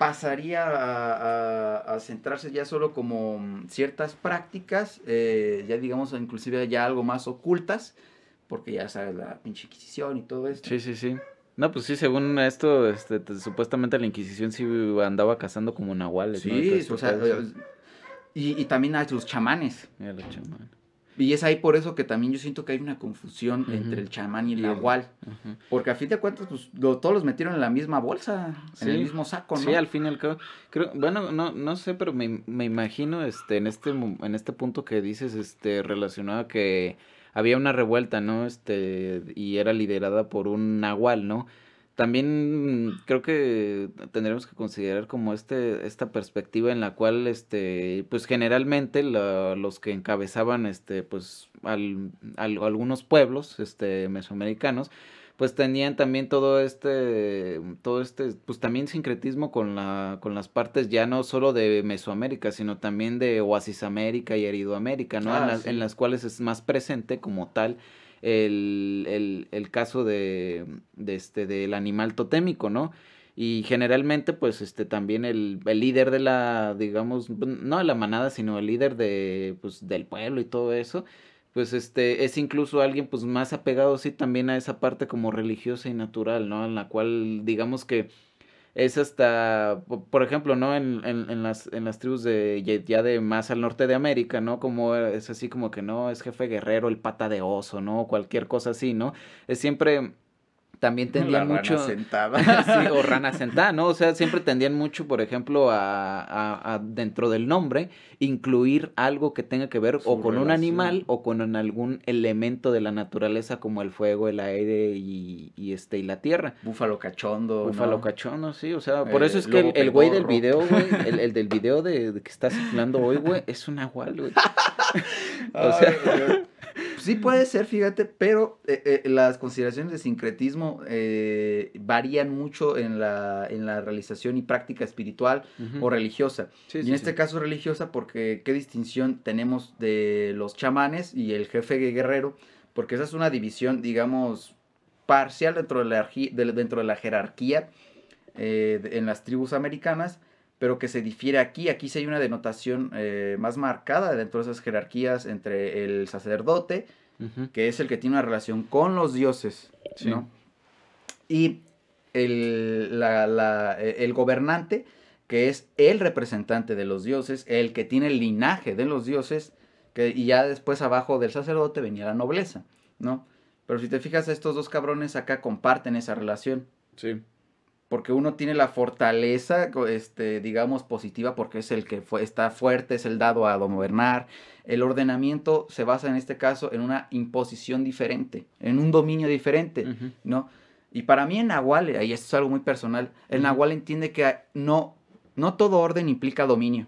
pasaría a, a, a, centrarse ya solo como ciertas prácticas, eh, ya digamos inclusive ya algo más ocultas, porque ya sabes la pinche Inquisición y todo esto. Sí, sí, sí. No, pues sí, según esto, este, supuestamente la Inquisición sí andaba cazando como nahuales. Sí, ¿no? o sea, y, y, también a los chamanes. Ya, los chamanes. Y es ahí por eso que también yo siento que hay una confusión uh -huh. entre el chamán y el nahual. Uh -huh. Porque a fin de cuentas, pues lo, todos los metieron en la misma bolsa, sí. en el mismo saco, ¿no? Sí, al fin y al cabo. Creo, bueno, no, no sé, pero me, me imagino este, en, este, en este punto que dices este, relacionado a que había una revuelta, ¿no? Este, y era liderada por un nahual, ¿no? También creo que tendremos que considerar como este, esta perspectiva en la cual, este, pues generalmente la, los que encabezaban, este, pues, al, al, algunos pueblos, este, mesoamericanos, pues tenían también todo este, todo este, pues también sincretismo con la, con las partes ya no solo de Mesoamérica, sino también de Oasis América y Heridoamérica, ¿no? Ah, en, las, sí. en las cuales es más presente como tal el, el, el caso de, de este, del animal totémico, ¿no? Y generalmente, pues, este, también el, el líder de la, digamos, no de la manada, sino el líder de, pues, del pueblo y todo eso, pues, este, es incluso alguien, pues, más apegado, sí, también a esa parte como religiosa y natural, ¿no? En la cual, digamos que es hasta, por ejemplo, ¿no? En, en, en, las, en las tribus de ya de más al norte de América, ¿no? Como es así como que no, es jefe guerrero, el pata de oso, ¿no? Cualquier cosa así, ¿no? Es siempre también tendían La mucho. Rana sentada. sí, o rana sentada, ¿no? O sea, siempre tendían mucho, por ejemplo, a, a, a dentro del nombre, incluir algo que tenga que ver Su o con un animal o con algún elemento de la naturaleza como el fuego, el aire y, y este y la tierra. Búfalo cachondo. Búfalo ¿no? cachondo, sí, o sea, por Eh, eso es que el, güey del video, güey, el, el del video de, de que está circulando hoy, güey, es un nahual, güey. o sea, Ay. Sí puede ser, fíjate, pero eh, eh, las consideraciones de sincretismo eh, varían mucho en la, en la realización y práctica espiritual o religiosa. Sí, y sí, en este sí. caso religiosa porque qué distinción tenemos de los chamanes y el jefe guerrero, porque esa es una división, digamos, parcial dentro de la, dentro de la jerarquía de- en las tribus americanas, pero que se difiere aquí. Aquí sí hay una denotación eh, más marcada dentro de esas jerarquías entre el sacerdote, que es el que tiene una relación con los dioses, Sí. ¿no? Y el, la- la- eh, el gobernante, que es el representante de los dioses, el que tiene el linaje de los dioses, que, y ya después abajo del sacerdote venía la nobleza, ¿no? Pero si te fijas, estos dos cabrones acá comparten esa relación. Sí. Porque uno tiene la fortaleza, este, digamos, positiva, porque es el que fue, está fuerte, es el dado a gobernar. El ordenamiento se basa en este caso en una imposición diferente, en un dominio diferente. ¿no? Y para mí en Nahual, y esto es algo muy personal, el Ujú. Nahual entiende que no, no todo orden implica dominio.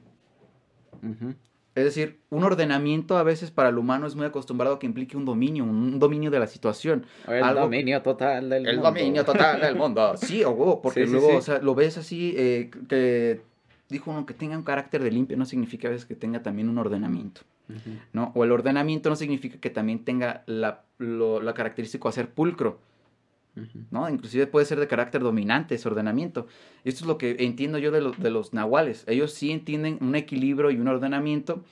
Ujú. Es decir, un ordenamiento a veces para el humano es muy acostumbrado a que implique un dominio, un dominio de la situación. El Algo- dominio total del El mundo. dominio total del mundo. Sí, o huevo, porque Sí, sí, luego, sí. o sea, lo ves así, eh, que dijo uno que tenga un carácter de limpio, no significa a veces que tenga también un ordenamiento. ¿no? O el ordenamiento no significa que también tenga la, lo, la característica de ser pulcro. ¿No? Inclusive puede ser de carácter dominante ese ordenamiento. Esto es lo que entiendo yo de, lo- de los nahuales. Ellos sí entienden un equilibrio y un ordenamiento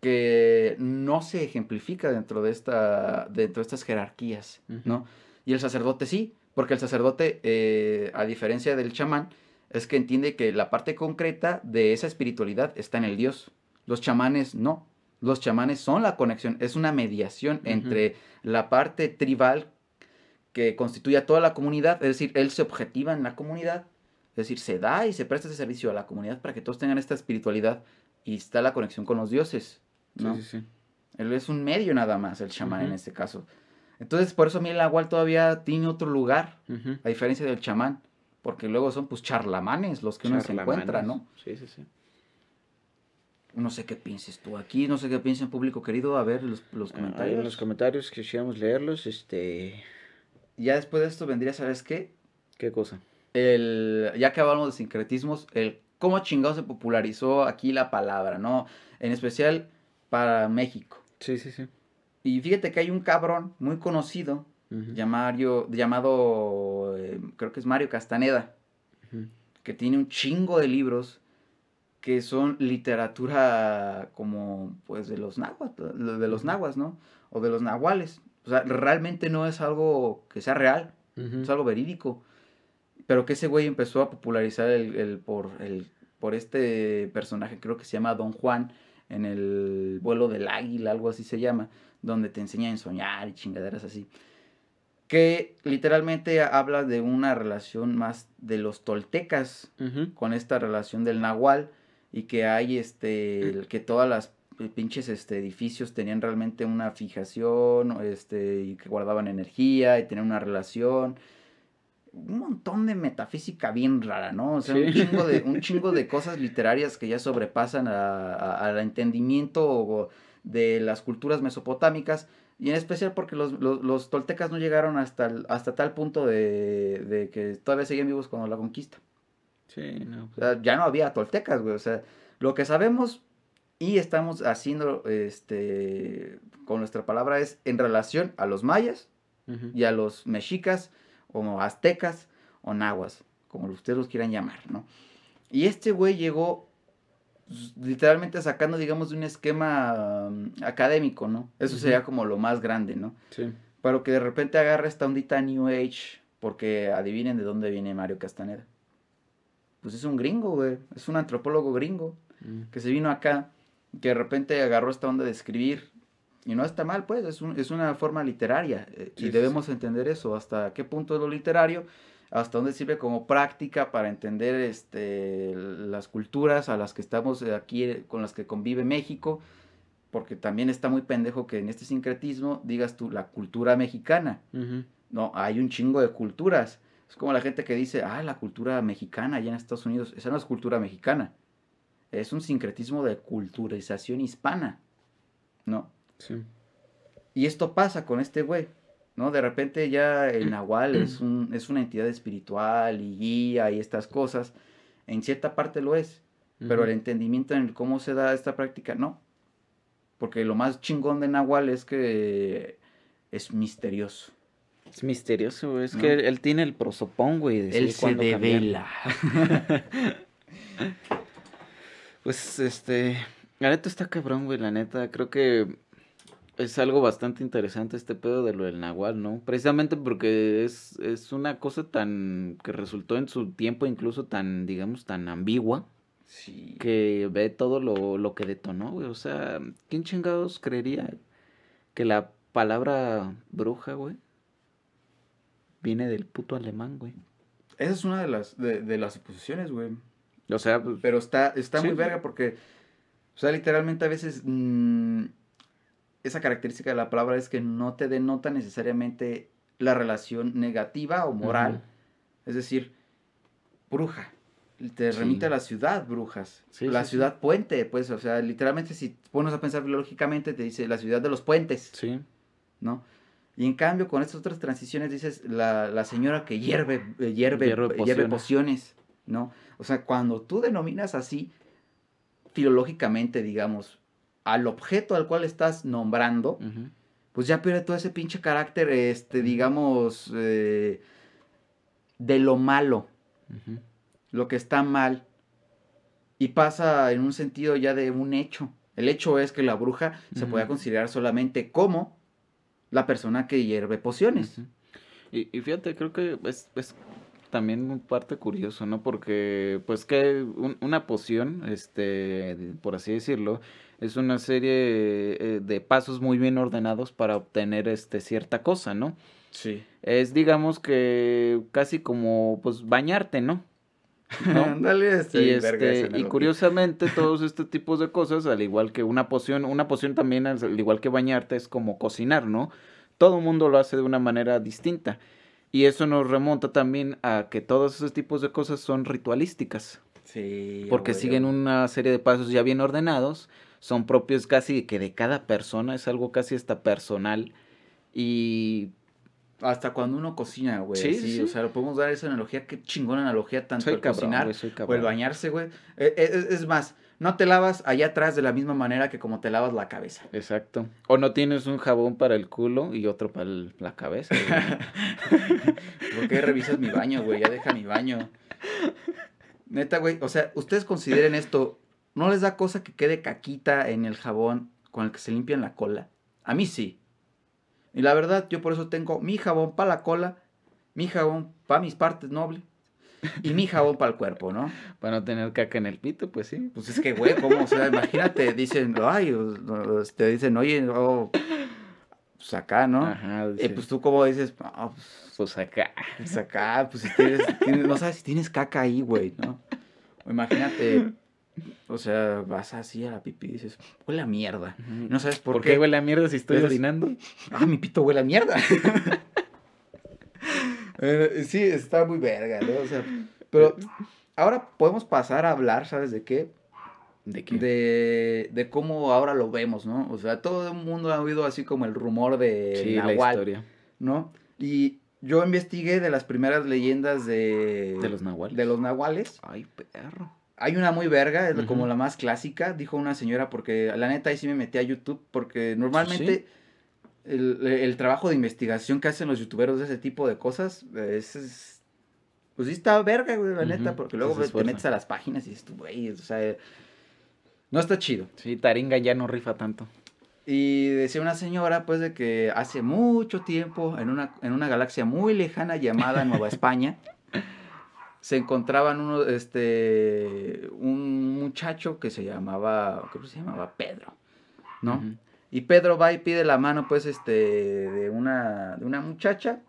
que no se ejemplifica dentro de, esta, dentro de estas jerarquías, ¿no? Y el sacerdote sí, porque el sacerdote, eh, a diferencia del chamán, es que entiende que la parte concreta de esa espiritualidad está en el Dios. Los chamanes no. Los chamanes son la conexión, es una mediación entre la parte tribal que constituye a toda la comunidad, es decir, él se objetiva en la comunidad, es decir, se da y se presta ese servicio a la comunidad para que todos tengan esta espiritualidad y está la conexión con los dioses. Sí, ¿no? sí, sí. Él es un medio nada más, el chamán en este caso. Entonces, por eso a mí el Nahual todavía tiene otro lugar, a diferencia del chamán. Porque luego son pues charlamanes los que uno se encuentra, ¿no? Sí, sí, sí. No sé qué pienses tú aquí, no sé qué piensa el público querido. A ver los, los Ah, Ahí comentarios. en los comentarios quisiéramos leerlos, este... ya después de esto vendría, ¿sabes qué? ¿Qué cosa? El, ya que hablamos de sincretismos, el cómo chingado se popularizó aquí la palabra, ¿no? En especial para México. Sí, sí, sí. Y fíjate que hay un cabrón muy conocido llamado, llamado eh, creo que es Mario Castaneda, que tiene un chingo de libros que son literatura como pues de los nahuas, de los nahuas, ¿no? O de los nahuales. O sea, realmente no es algo que sea real, es algo verídico. Pero que ese güey empezó a popularizar el, por, el, por este personaje, creo que se llama Don Juan, en el vuelo del águila, algo así se llama, donde te enseña a soñar y chingaderas así. Que literalmente habla de una relación más de los toltecas con esta relación del nahual y que hay este, que todas las pinches este, edificios tenían realmente una fijación este, y que guardaban energía y tenían una relación un montón de metafísica bien rara, ¿no? O sea, un, chingo de, un chingo de cosas literarias que ya sobrepasan al entendimiento de las culturas mesopotámicas, y en especial porque los, toltecas no llegaron hasta, hasta tal punto de, que todavía seguían vivos cuando la conquista. Sí, no. O sea, ya no había toltecas, güey. O sea, lo que sabemos y estamos haciendo este con nuestra palabra es en relación a los mayas y a los mexicas como aztecas o nahuas, como ustedes los quieran llamar, ¿no? Y este güey llegó literalmente sacando, digamos, de un esquema um, académico, ¿no? Eso sería como lo más grande, ¿no? Sí. Pero que de repente agarra esta ondita New Age, porque adivinen de dónde viene Mario Castaneda. Pues es un gringo, güey. Es un antropólogo gringo mm. que se vino acá, que de repente agarró esta onda de escribir y no está mal, pues, es, un, es una forma literaria. Eh, y debemos entender eso, hasta qué punto es lo literario, hasta dónde sirve como práctica para entender este, las culturas a las que estamos aquí, eh, con las que convive México, porque también está muy pendejo que en este sincretismo digas tú la cultura mexicana. No, hay un chingo de culturas. Es como la gente que dice, ah, la cultura mexicana allá en Estados Unidos. Esa no es cultura mexicana. Es un sincretismo de culturización hispana. ¿No? Y esto pasa con este güey, ¿no? De repente ya el Nahual es, un, es una entidad espiritual y guía y estas cosas. En cierta parte lo es, pero el entendimiento en cómo se da esta práctica, no. Porque lo más chingón de Nahual es que es misterioso. Es misterioso, Es que él, tiene el prosopón, güey. De él se devela. pues, este... La neta está cabrón, güey, la neta. Creo que es algo bastante interesante este pedo de lo del Nahual, ¿no? Precisamente porque es, es una cosa tan que resultó en su tiempo incluso tan, digamos, tan ambigua. Sí. Que ve todo lo, lo que detonó, güey. O sea, ¿quién chingados creería que la palabra bruja, güey, viene del puto alemán, güey? Esa es una de las, de, las suposiciones, güey. O sea, pues, pero está, está muy verga porque, o sea, literalmente a veces... Mm, esa característica de la palabra es que no te denota necesariamente la relación negativa o moral. Es decir, bruja. Te remite a la ciudad, brujas. la ciudad puente, pues, o sea, literalmente si pones a pensar biológicamente, te dice la ciudad de los puentes. Sí. ¿No? Y en cambio, con estas otras transiciones dices la, señora que hierve, eh, hierve, hierve, pociones. ¿No? O sea, cuando tú denominas así, filológicamente, digamos, al objeto al cual estás nombrando, pues ya pierde todo ese pinche carácter, este, digamos, eh, de lo malo, lo que está mal, y pasa en un sentido ya de un hecho. El hecho es que la bruja se puede considerar solamente como la persona que hierve pociones. y, y, fíjate, creo que es, es también parte curioso, ¿no? Porque, pues que una poción, este, por así decirlo, es una serie eh, de pasos muy bien ordenados para obtener este cierta cosa, ¿no? Sí. Es digamos que casi como pues bañarte, ¿no? Dale este, y, este, y curiosamente todos estos tipos de cosas, al igual que una poción, una poción también al igual que bañarte es como cocinar, ¿no? Todo mundo lo hace de una manera distinta. Y eso nos remonta también a que todos esos tipos de cosas son ritualísticas. Sí. Porque siguen una serie de pasos ya bien ordenados son propios casi que de cada persona, es algo casi hasta personal. Y hasta cuando uno cocina, güey. Sí, sí, O sea, lo podemos dar esa analogía. Qué chingona analogía tanto el cocinar o el bañarse, güey. Eh, eh, es, más, no te lavas allá atrás de la misma manera que como te lavas la cabeza. Exacto. O no tienes un jabón para el culo y otro para la cabeza. ¿Por qué revisas mi baño, güey? Ya deja mi baño. Neta, güey. O sea, ustedes consideren esto. ¿No les da cosa que quede caquita en el jabón con el que se limpian la cola? A mí sí. Y la verdad, yo por eso tengo mi jabón para la cola, mi jabón para mis partes nobles y mi jabón para el cuerpo, ¿no? Para no tener caca en el pito, pues sí. Pues es que, güey, ¿cómo? O sea, imagínate, dicen, ay, te dicen, oye, oh, pues acá, ¿no? Ajá. Y pues tú como dices, pues, pues, acá. Pues acá, pues si tienes, no sabes si tienes caca ahí, güey, ¿no? imagínate, o sea, vas así a la pipí y dices, huele a mierda. No sabes por, qué. ¿Por qué huele a mierda si estoy orinando? Ah, mi pito huele a mierda. sí, está muy verga, ¿no? O sea, pero ahora podemos pasar a hablar, ¿sabes de qué? ¿De qué? De, de cómo ahora lo vemos, ¿no? O sea, todo el mundo ha oído así como el rumor de sí, la historia. ¿no? Y yo investigué de las primeras leyendas de... De los nahuales. De los nahuales. Ay, perro. Hay una muy verga, es como la más clásica, dijo una señora, porque la neta ahí sí me metí a YouTube, porque normalmente el, trabajo de investigación que hacen los youtuberos de ese tipo de cosas es, pues sí está verga, güey, la neta, porque luego te metes a las páginas y dices, güey, o sea, no está chido. Sí, Taringa ya no rifa tanto. Y decía una señora, pues, de que hace mucho tiempo, en una, en una galaxia muy lejana llamada Nueva España, se encontraban uno, este, un muchacho que se llamaba, creo que se llamaba Pedro, ¿no? Y Pedro va y pide la mano, pues, este, de una, de una muchacha,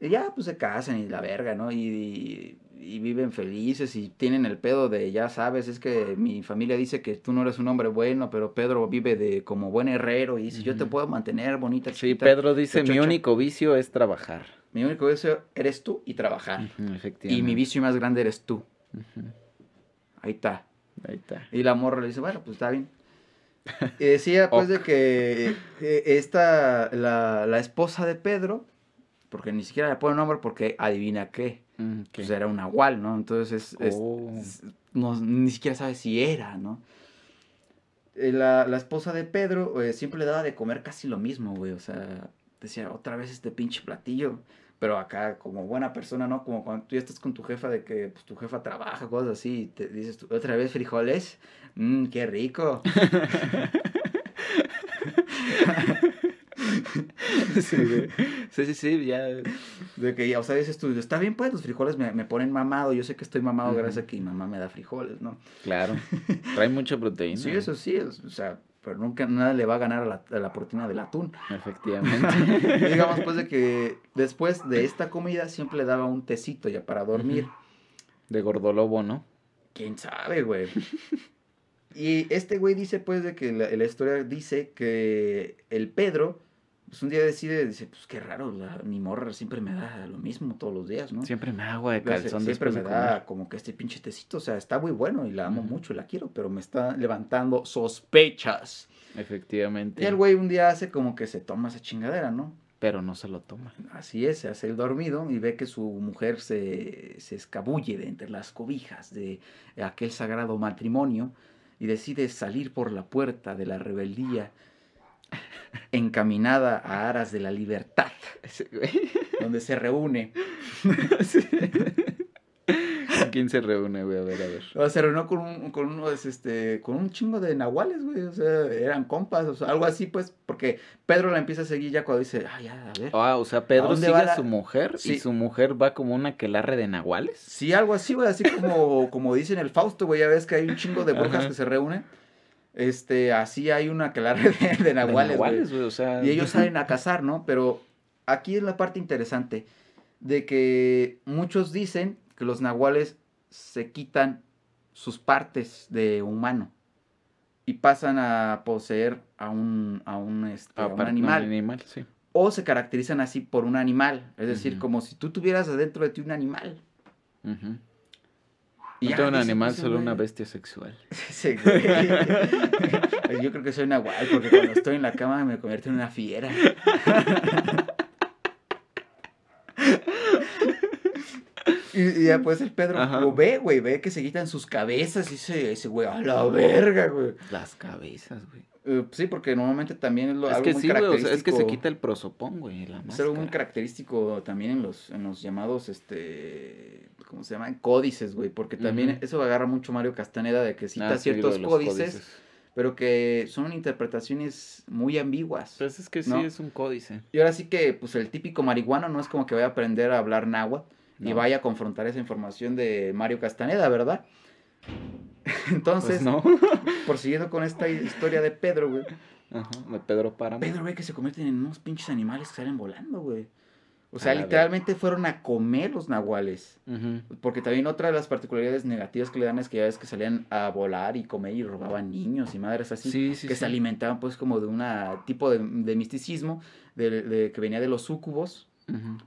y ya, pues, se casan y la verga, ¿no? Y, y, viven felices y tienen el pedo de, ya sabes, es que mi familia dice que tú no eres un hombre bueno, pero Pedro vive de como buen herrero y dice, yo te puedo mantener bonita. Sí, Pedro dice, mi único vicio es trabajar. Mi único deseo eres tú y trabajar. y mi vicio más grande eres tú. Ahí está. Ahí está. Y la morra le dice, bueno, pues está bien. Y decía pues de que eh, esta, la, esposa de Pedro, porque ni siquiera le pone nombre porque adivina qué. Pues era un nahual, ¿no? Entonces es, oh. no, ni siquiera sabe si era, ¿no? Eh, la, la esposa de Pedro eh, siempre le daba de comer casi lo mismo, güey. O sea, decía, otra vez este pinche platillo. Pero acá, como buena persona, ¿no? Como cuando tú ya estás con tu jefa de que pues, tu jefa trabaja, cosas así, y te dices, otra vez frijoles, mmm, qué rico. sí, sí, sí, ya. De que, o sea, dices tú, está bien, pues los frijoles me, me ponen mamado. Yo sé que estoy mamado gracias a que mi mamá me da frijoles, ¿no? Claro. Trae mucha proteína. Sí, eso sí, o sea, pero nunca nada le va a ganar a la, a la proteína del atún. Efectivamente. digamos pues de que después de esta comida siempre le daba un tecito ya para dormir. De gordolobo, ¿no? ¿Quién sabe, güey? y este güey dice pues de que la, la historia dice que el Pedro pues un día decide, dice, pues qué raro, mi morra siempre me da lo mismo todos los días, ¿no? Siempre me da agua de calzón Siempre me da como que este pinche tecito, o sea, está muy bueno y la amo mucho, la quiero, pero me está levantando sospechas. Efectivamente. Y el güey un día hace como que se toma esa chingadera, ¿no? Pero no se lo toma. Así es, se hace el dormido y ve que su mujer se, se escabulle de entre las cobijas de aquel sagrado matrimonio y decide salir por la puerta de la rebeldía encaminada a aras de la libertad, donde se reúne. quién se reúne, güey? A ver, a ver. se reunió con un, con unos, este, con un chingo de nahuales, güey. O sea, eran compas, o sea, algo así, pues, porque Pedro la empieza a seguir ya cuando dice, ay, ya, a ver. Ah, o sea, Pedro sigue a su mujer y su mujer va como una quelarre de nahuales. Sí, algo así, güey, así como, como dicen el Fausto, güey, ya ves que hay un chingo de brujas que se reúnen. Este, así hay una clara de, de nahuales, güey. O sea... Y ellos salen a cazar, ¿no? Pero aquí es la parte interesante de que muchos dicen que los nahuales se quitan sus partes de humano y pasan a poseer a un, a un, este, animal. animal sí. O se caracterizan así por un animal. Es decir, como si tú tuvieras adentro de ti un animal. No tengo un animal, pues, solo una bestia sexual. Yo creo que soy nahual, porque cuando estoy en la cama me convierto en una fiera. Y, ya puede ser Pedro. Ajá. O ve, güey, ve que se quitan sus cabezas y se, ese güey, a la verga, güey. Las cabezas, güey. Eh, sí, porque normalmente también es lo es algo que muy sí, güey, o sea, característico. es que se quita el prosopón, güey, la Es algo muy característico también en los, en los llamados, este, ¿cómo se llaman? Códices, güey, porque también eso agarra mucho Mario Castaneda de que cita Ah, ciertos códices, pero que son interpretaciones muy ambiguas. Pues es que sí, ¿no? es un códice. Y ahora sí que, pues el típico marihuano no es como que vaya a aprender a hablar náhuatl y No. vaya a confrontar esa información de Mario Castaneda, ¿verdad? Entonces, Pues no. prosiguiendo con esta historia de Pedro, güey. Ajá, de Pedro Páramo. Pedro ve que se convierten en unos pinches animales que salen volando, güey. O sea, literalmente fueron a comer los nahuales. Porque también otra de las particularidades negativas que le dan es que ya ves que salían a volar y comer y robaban niños y madres así. Sí, sí, que sí. se alimentaban pues como de un tipo de, de misticismo de, de- que venía de los súcubos.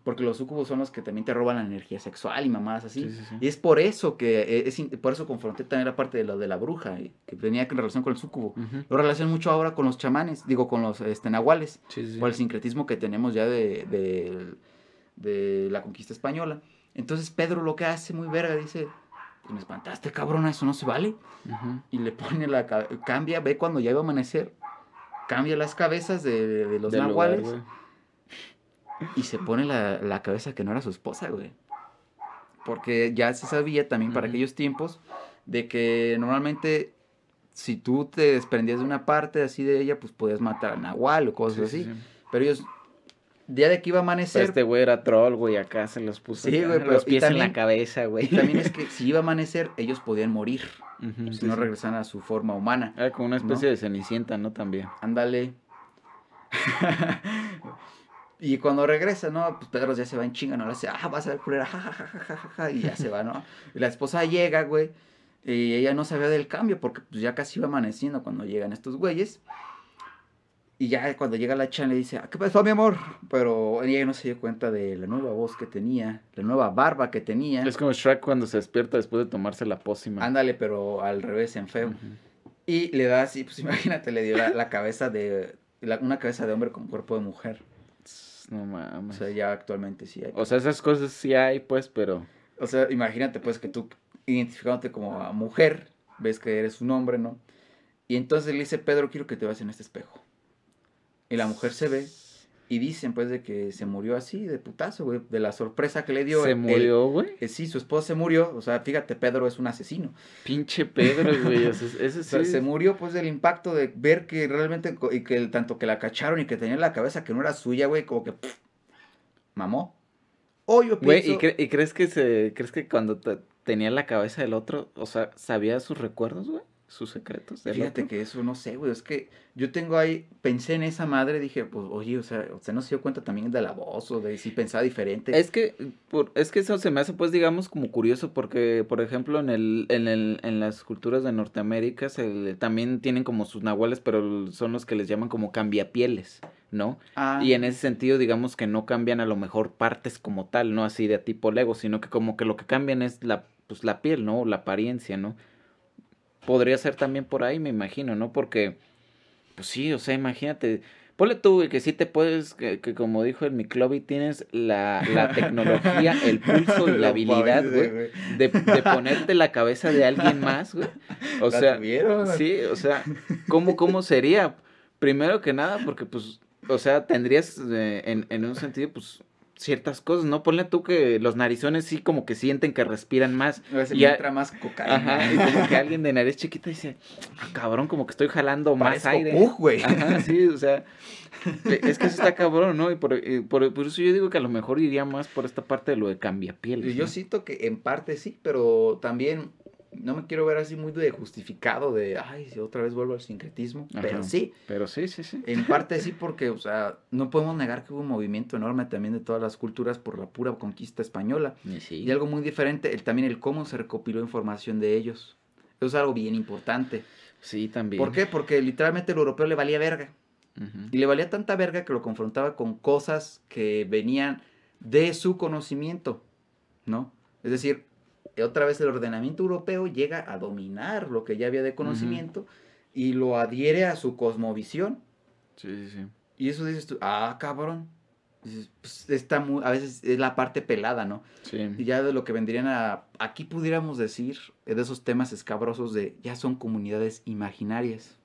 Porque los súcubos son los que también te roban la energía sexual y mamadas así. Sí, sí, sí. Y es por eso que, eh, es, por eso confronté también la parte de lo de la bruja, y que venía en relación con el súcubo. Ujú. Lo relaciono mucho ahora con los chamanes, digo, con los este, nahuales por el sincretismo que tenemos ya de, de, de la conquista española. Entonces Pedro lo que hace muy verga, dice, "Pues me espantaste cabrona, eso no se vale. Y le pone la, ca- cambia, ve cuando ya iba a amanecer, cambia las cabezas de, de los nahuales lugar. Y se pone la, la cabeza que no era su esposa, güey. Porque ya se sabía también para Ujú. aquellos tiempos de que normalmente si tú te desprendías de una parte así de ella, pues podías matar a Nahual o cosas Sí, así. sí. Pero ellos, día de que iba a Pero amanecer, este güey era troll, güey, acá se los puso Sí, acá, güey, pero- los pies en también- la cabeza, güey. y también es que si iba a amanecer, ellos podían morir Ujú, si sí, no regresaban a su forma humana. Era como una especie ¿no? de cenicienta, ¿no? También. Ándale. y cuando regresa, ¿no? Pues Pedro ya se va en chinga, ¿no? Le hace, ah, vas a ver culera, ja, ja, ja, ja, ja, ja, ja", y ya se va, ¿no? Y la esposa llega, güey, y ella no sabía del cambio porque pues ya casi iba amaneciendo cuando llegan estos güeyes. Y ya cuando llega la chan le dice, "Ah, ¿qué pasó, mi amor? Pero ella no se dio cuenta de la nueva voz que tenía, la nueva barba que tenía. Es como Shrek cuando se despierta después de tomarse la pócima. Ándale, pero al revés, en feo. Y le da así, pues imagínate, le dio la, la cabeza de, la- una cabeza de hombre con cuerpo de mujer. No O sea, ya actualmente sí hay. O sea, esas cosas sí hay, pues, pero... O sea, imagínate pues que tú identificándote como a mujer, ves que eres un hombre, ¿no? Y entonces le dice, Pedro, quiero que te veas en este espejo. Y la mujer se ve y dicen pues de que se murió así, de putazo, güey, de la sorpresa que le dio. ¿Se el- murió, güey? que sí, su esposa se murió, o sea, fíjate, Pedro es un asesino. Pinche Pedro, güey. Ese, ese O sea, sí. se murió pues del impacto de ver que realmente, y que tanto que la cacharon y que tenía en la cabeza que no era suya, güey, como que pff, mamó. O yo Güey, pienso, ¿y, cre- y crees que se... ¿Crees que cuando te- tenía la cabeza del otro, o sea, sabía sus recuerdos, güey? Sus secretos fíjate otro? que eso no sé, güey, es que yo tengo ahí, pensé en esa madre, dije, pues, oye, o sea, usted no se dio cuenta también de la voz o de si pensaba diferente. Es que, por- es que eso se me hace, pues, digamos, como curioso, porque, por ejemplo, en el, en el, en las culturas de Norteamérica se también tienen como sus nahuales, pero son los que les llaman como cambiapieles, ¿no? Ah, Y en ese sentido, digamos que no cambian a lo mejor partes como tal, no así de tipo Lego, sino que como que lo que cambian es la, pues, la piel, ¿no? La apariencia, ¿no? Podría ser también por ahí, me imagino, ¿no? Porque, pues sí, o sea, imagínate, ponle tú, que sí te puedes, que, que como dijo el Miclobi, tienes la, la tecnología, el pulso y la habilidad, güey, de, de ponerte la cabeza de alguien más, güey. O ¿La sea, tuvieron? sí, o sea, ¿cómo, cómo sería? Primero que nada, porque pues, o sea, tendrías eh, en, en un sentido, pues, ciertas cosas, ¿no? Ponle tú que los narizones sí como que sienten que respiran más. A veces ya- me entra más cocaína. Ajá, y como que alguien de nariz chiquita dice, ah, cabrón, como que estoy jalando más aire. Pug, güey. Ajá, sí, o sea, e- es que eso está cabrón, ¿no? Y por, y por, por eso yo digo que a lo mejor iría más por esta parte de lo de cambiapieles. Y Yo ¿no? siento que en parte sí, pero también no me quiero ver así muy de justificado de, ay, si otra vez vuelvo al sincretismo. Pero sí, Pero sí, sí, sí. en parte sí, porque, o sea, no podemos negar que hubo un movimiento enorme también de todas las culturas por la pura conquista española. Y sí. Y algo muy diferente, el, también el cómo se recopiló información de ellos. Eso es algo bien importante. Sí, también. ¿Por qué? Porque literalmente el europeo le valía verga. Y le valía tanta verga que lo confrontaba con cosas que venían de su conocimiento, ¿no? Es decir, otra vez el ordenamiento europeo llega a dominar lo que ya había de conocimiento y lo adhiere a su cosmovisión. Sí, sí, sí. Y eso dices tú, ah, cabrón. pues, está muy, a veces es la parte pelada, ¿no? Sí. Y ya de lo que vendrían a, aquí pudiéramos decir, eh, de esos temas escabrosos de, ya son comunidades imaginarias,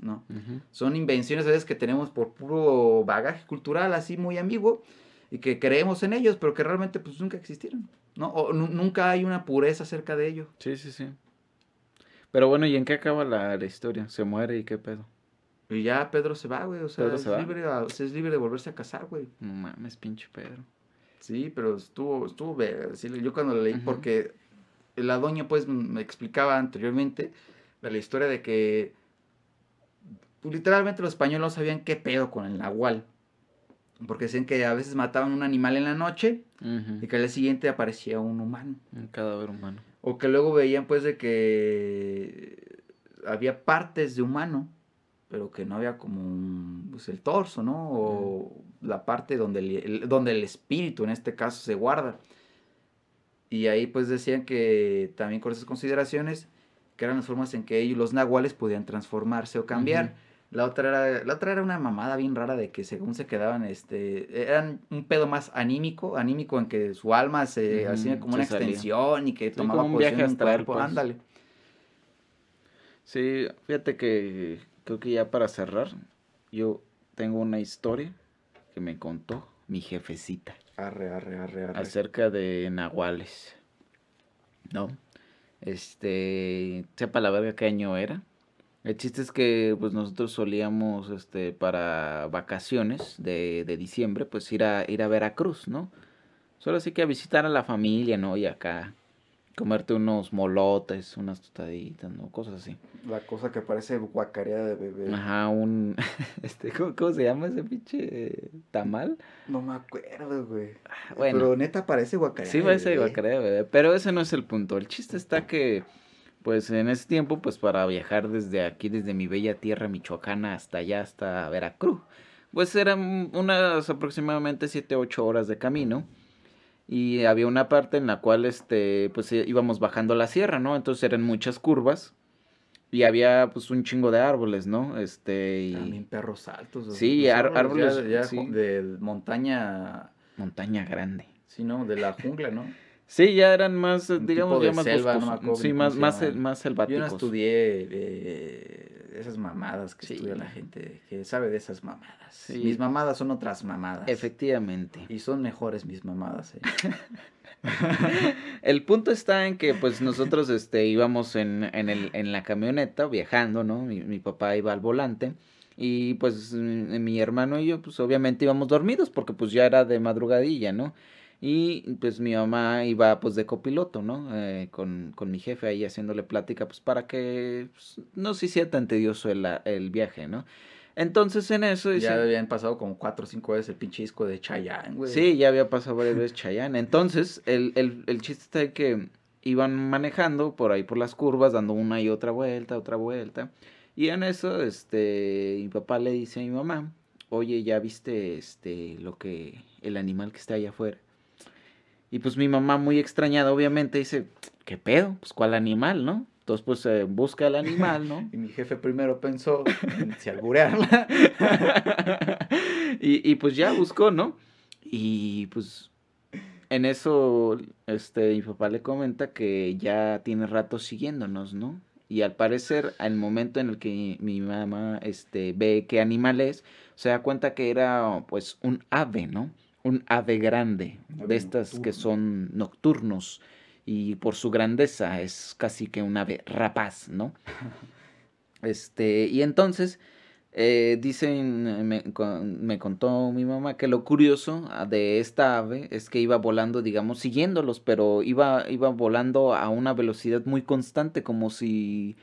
¿no? Son invenciones a veces que tenemos por puro bagaje cultural, así muy ambiguo, y que creemos en ellos, pero que realmente pues nunca existieron, ¿no? O nu- nunca hay una pureza acerca de ello. Sí, sí, sí. Pero bueno, ¿y en qué acaba la, la historia? ¿Se muere y qué pedo? Y ya Pedro se va, güey, o sea, es libre, a- es libre de volverse a casar, güey. No mames, pinche Pedro. Sí, pero estuvo, estuvo, sí, yo cuando lo leí, porque la doña pues me explicaba anteriormente de la historia de que pues, literalmente los españoles no sabían qué pedo con el nahual. Porque decían que a veces mataban un animal en la noche y que al día siguiente aparecía un humano. Un cadáver humano. O que luego veían pues de que había partes de humano, pero que no había como un, pues, el torso, ¿no? O la parte donde el, donde el espíritu en este caso se guarda. Y ahí pues decían que también con esas consideraciones, que eran las formas en que ellos, los nahuales, podían transformarse o cambiar. Ujú. La otra, era, la otra era una mamada bien rara de que según se quedaban, este, eran un pedo más anímico, anímico en que su alma se hacía como se una salía. extensión y que tomaba como un viaje un astral, cuerpo, pues. ándale. Sí, fíjate que creo que ya para cerrar, yo tengo una historia que me contó mi jefecita Arre, arre, arre, arre. acerca de nahuales. ¿No? Este, sepa la verga qué año era. El chiste es que pues nosotros solíamos este para vacaciones de, de diciembre pues ir a ir a Veracruz, ¿no? Solo así que a visitar a la familia, ¿no? Y acá comerte unos molotes, unas tostaditas, ¿no? Cosas así. La cosa que parece guacareada de bebé. Ajá, un este ¿cómo, cómo se llama ese pinche tamal? No me acuerdo, güey. Bueno. Pero neta parece guacareada Sí, de parece bebé. guacarea, bebé. Pero ese no es el punto. El chiste está que, pues en ese tiempo, pues para viajar desde aquí, desde mi bella tierra michoacana hasta allá, hasta Veracruz, pues eran unas aproximadamente 7, 8 horas de camino. Y había una parte en la cual, este, pues eh, íbamos bajando la sierra, ¿no? Entonces eran muchas curvas. Y había, pues, un chingo de árboles, ¿no? Este, y También perros altos. o sea, Sí, ya- árboles, ya sí. de montaña, montaña grande. sí, ¿no? De la jungla, ¿no? Sí, ya eran más, eh, Un digamos, ya más selva, boscosos. Sí, más, más, más Yo selváticos. no estudié eh, esas mamadas que Sí. estudia la gente que sabe de esas mamadas. Sí. Mis mamadas son otras mamadas. Efectivamente. Y son mejores mis mamadas. eh. El punto está en que pues nosotros este íbamos en, en, el, en la camioneta viajando, ¿no? Mi, mi papá iba al volante y pues mi hermano y yo pues obviamente íbamos dormidos porque pues ya era de madrugadilla, ¿no? Y pues mi mamá iba pues de copiloto, ¿no? Eh, con, con mi jefe ahí haciéndole plática pues para que pues, no se hiciera tan tedioso el, el viaje, ¿no? Entonces en eso... dice- Ya habían pasado como cuatro o cinco veces el pinche disco de Chayanne, güey. Sí, ya había pasado varias veces Chayanne. Entonces, el, el, el chiste está de que iban manejando por ahí por las curvas, dando una y otra vuelta, otra vuelta. Y en eso, este, mi papá le dice a mi mamá, oye, ¿ya viste este lo que, el animal que está allá afuera? Y pues mi mamá muy extrañada, obviamente, dice, ¿qué pedo? Pues ¿cuál animal, no? Entonces, pues eh, busca el animal, ¿no? Y mi jefe primero pensó en si alburearla. y, y pues ya buscó, ¿no? Y pues en eso, este, mi papá le comenta que ya tiene rato siguiéndonos, ¿no? Y al parecer, al momento en el que mi mamá, este, ve qué animal es, se da cuenta que era, pues, un ave, ¿no? Un ave grande, de estas que son nocturnos. Y por su grandeza es casi que un ave rapaz, ¿no? Este, y entonces, eh, dicen, me, me contó mi mamá que lo curioso ah, de esta ave es que iba volando, digamos, siguiéndolos, pero iba, iba volando a una velocidad muy constante, como si,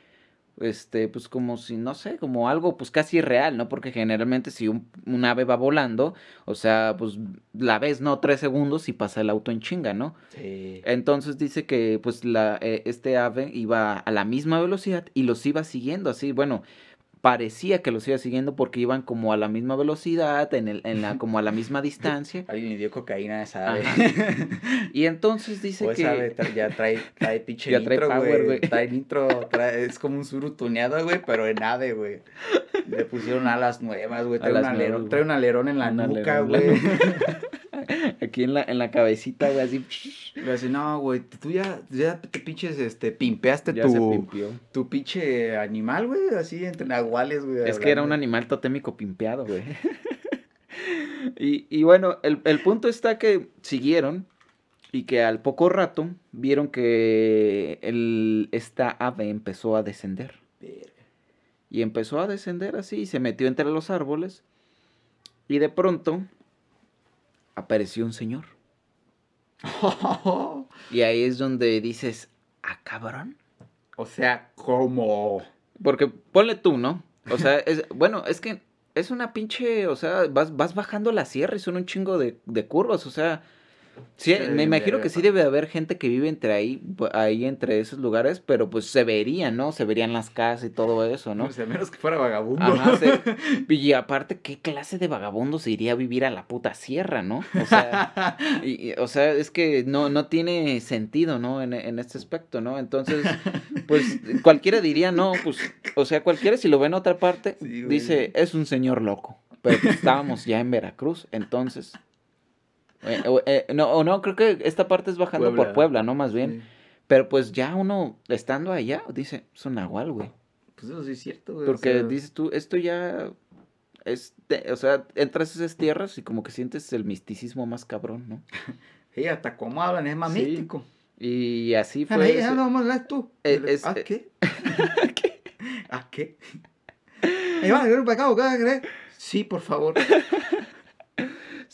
este, pues como si, no sé, como algo pues casi real, ¿no? Porque generalmente si un, un ave va volando, o sea, pues la ves, ¿no? Tres segundos y pasa el auto en chinga, ¿no? Sí. Entonces dice que pues la, eh, este ave iba a la misma velocidad y los iba siguiendo así, bueno, parecía que los iba siguiendo porque iban como a la misma velocidad, en, el, en la, como a la misma distancia. Alguien le dio cocaína a esa ave. y entonces dice o que... ave tra- ya trae, trae pinche Ya trae nitro, power, güey. güey. Trae nitro, trae- es como un suru tuneado, güey, pero en ave, güey. Le pusieron alas nuevas, güey. Trae, un alerón, nuevas, trae un alerón en la Un nuca, güey. Aquí en la, en la cabecita, güey, así... Le dice, no, güey, tú ya, ya te pinches, este, pimpeaste Ya tu, tu pinche animal, güey, así entre nahuales, güey. Es que era un animal totémico pimpeado, güey. y, y bueno, el, el punto está que siguieron y que al poco rato vieron que el, esta ave empezó a descender. Y empezó a descender así y se metió entre los árboles. Y de pronto apareció un señor. Y ahí es donde dices, ah, cabrón. o sea, ¿cómo? Porque ponle tú, ¿no? O sea, es, bueno, es que es una pinche, o sea, vas, vas bajando la sierra y son un chingo de, de curvas, o sea, sí, Sí, me imagino que sí debe haber gente que vive entre ahí, ahí entre esos lugares, pero pues se verían, ¿no? Se verían las casas y todo eso, ¿no? O sea, menos que fuera vagabundo. Ajá, se- y aparte, ¿qué clase de vagabundo se iría a vivir a la puta sierra, no? O sea, y- y, o sea, es que no, no tiene sentido, ¿no? En, en este aspecto, ¿no? Entonces, pues cualquiera diría, no, pues, o sea, cualquiera si lo ve en otra parte, Sí, dice, es un señor loco. Pero pues, estábamos ya en Veracruz, entonces... eh, eh, no, o no, creo que esta parte es bajando por Puebla. ¿no? Más bien. Sí. Pero pues ya uno, estando allá, dice, es un nahual, güey. Pues eso sí es cierto, güey. o Porque sea, dices tú, esto ya es, de- o sea, entras a esas tierras y como que sientes el misticismo más cabrón, ¿no? Sí, hasta cómo hablan, es más Sí, místico. Y así Fue fue. ese- no, vamos a hablar tú. Eh, es- ¿A eh. qué? ¿A qué? Ahí va, ¿qué acá? ¿Qué? Sí, por favor.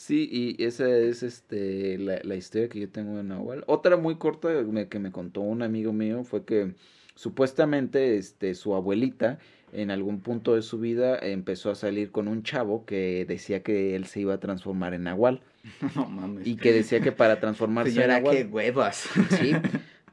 Sí, y esa es este la, la historia que yo tengo de Nahual. Otra muy corta me- que me contó un amigo mío fue que supuestamente este su abuelita en algún punto de su vida empezó a salir con un chavo que decía que él se iba a transformar en Nahual No mames. y que decía que para transformarse en Señora, Nahual qué huevas. Sí,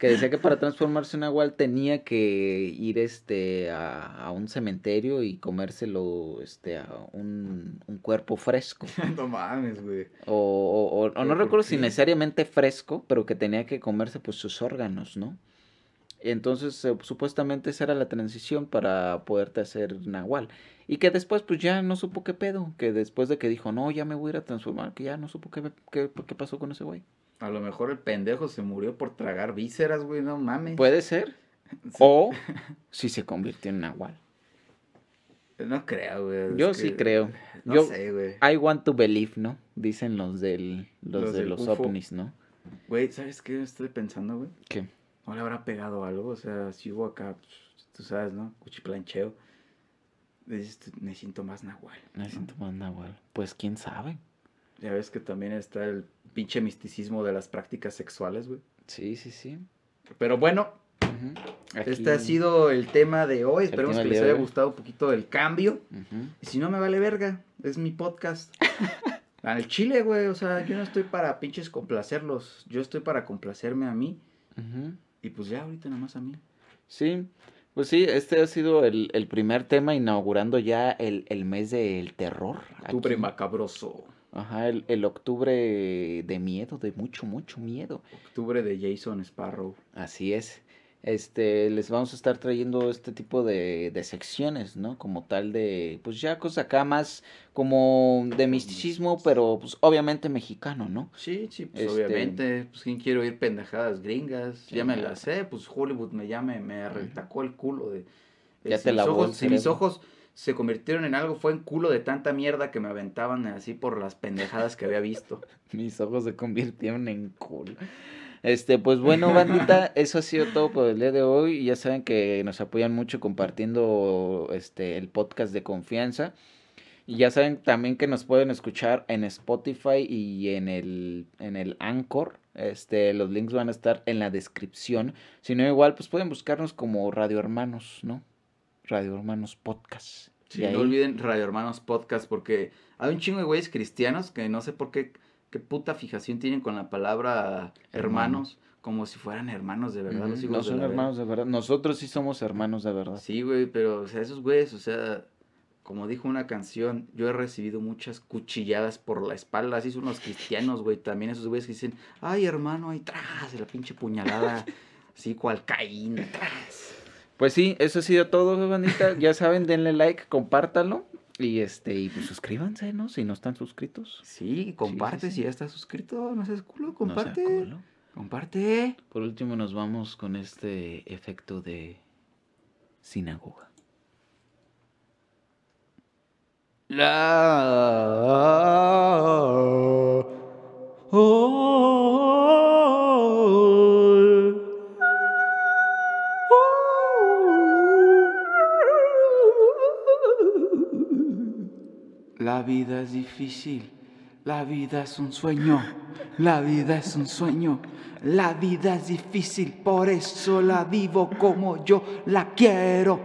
que decía que para transformarse en Nahual tenía que ir este a, a un cementerio y comérselo este a un, un cuerpo fresco. no mames, güey. O, o- o- o ¿Pero no recuerdo si necesariamente fresco, pero que tenía que comerse pues sus órganos, ¿no? Entonces, eh, supuestamente esa era la transición para poderte hacer Nahual. Y que después, pues ya no supo qué pedo. Que después de que dijo, no, ya me voy a ir a transformar, que ya no supo qué, qué, qué pasó con ese güey. A lo mejor el pendejo se murió por tragar vísceras, güey, no mames. Puede ser. Sí. O si se convirtió en Nahual. No creo, güey. Yo sí que- creo. No Yo- sé, güey. I want to believe, ¿no? Dicen los del los, Los de los UFO. ovnis, ¿no? Güey, ¿sabes qué estoy pensando, güey? ¿Qué? ¿No le habrá pegado algo? O sea, si hubo acá, pues, tú sabes, ¿no? Cuchiplancheo. Me siento más nahual. Me siento más Nahual. Pues quién sabe. Ya ves que también está el pinche misticismo de las prácticas sexuales, güey. Sí, sí, sí. Pero bueno, este ha sido el tema de hoy. Esperemos que les haya gustado un poquito el cambio. Y si no me vale verga, es mi podcast. Al chile, güey, o sea, yo no estoy para pinches complacerlos. Yo estoy para complacerme a mí. Y pues ya ahorita nomás a mí. Sí, pues sí, este ha sido el, el primer tema inaugurando ya el, el mes del terror. Octubre macabroso. Ajá, el, el octubre de miedo, de mucho, mucho miedo. Octubre de Jason Sparrow. Así es. Este, les vamos a estar trayendo este tipo de, de secciones, ¿no? Como tal de, pues ya cosas acá más como de misticismo, pero pues obviamente mexicano, ¿no? Sí, sí, pues Este- obviamente. Pues quién quiere oír pendejadas gringas. Ya me las sé, pues Hollywood me llame, me retacó el culo de. Ya si te el ojos, Si mis ojos se convirtieron en algo, fue en culo de tanta mierda que me aventaban así por las pendejadas que había visto. Mis ojos se convirtieron en culo. Este, pues bueno, bandita, eso ha sido todo por el día de hoy. Ya saben que nos apoyan mucho compartiendo este el podcast de confianza. Y ya saben también que nos pueden escuchar en Spotify y en el, en el Anchor. Este, los links van a estar en la descripción. Si no, igual, pues pueden buscarnos como Radio Hermanos, ¿no? Radio Hermanos Podcast. Sí, ahí- no olviden Radio Hermanos Podcast porque hay un chingo de güeyes cristianos que no sé por qué, qué puta fijación tienen con la palabra hermanos. como si fueran hermanos de verdad. los hijos no son hermanos de verdad. Nosotros sí somos hermanos de verdad. Sí, güey, pero, o sea, esos güeyes, o sea, como dijo una canción, yo he recibido muchas cuchilladas por la espalda, así son los cristianos, güey, también esos güeyes que dicen, ay, hermano, ahí tras, de la pinche puñalada, así cual Caín, atrás. Pues sí, eso ha sido todo, bandita. Ya saben, denle like, compártalo. Y este, y pues suscríbanse, ¿no? Si no están suscritos. Sí, comparte sí. si ya estás suscrito, no seas culo, No sea comparte, culo. comparte. Por último, nos vamos con este efecto de sinagoga. La... La vida es difícil, la vida es un sueño, la vida es un sueño, la vida es difícil, por eso la vivo como yo la quiero.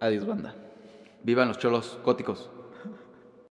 Adiós, banda. Vivan los cholos góticos.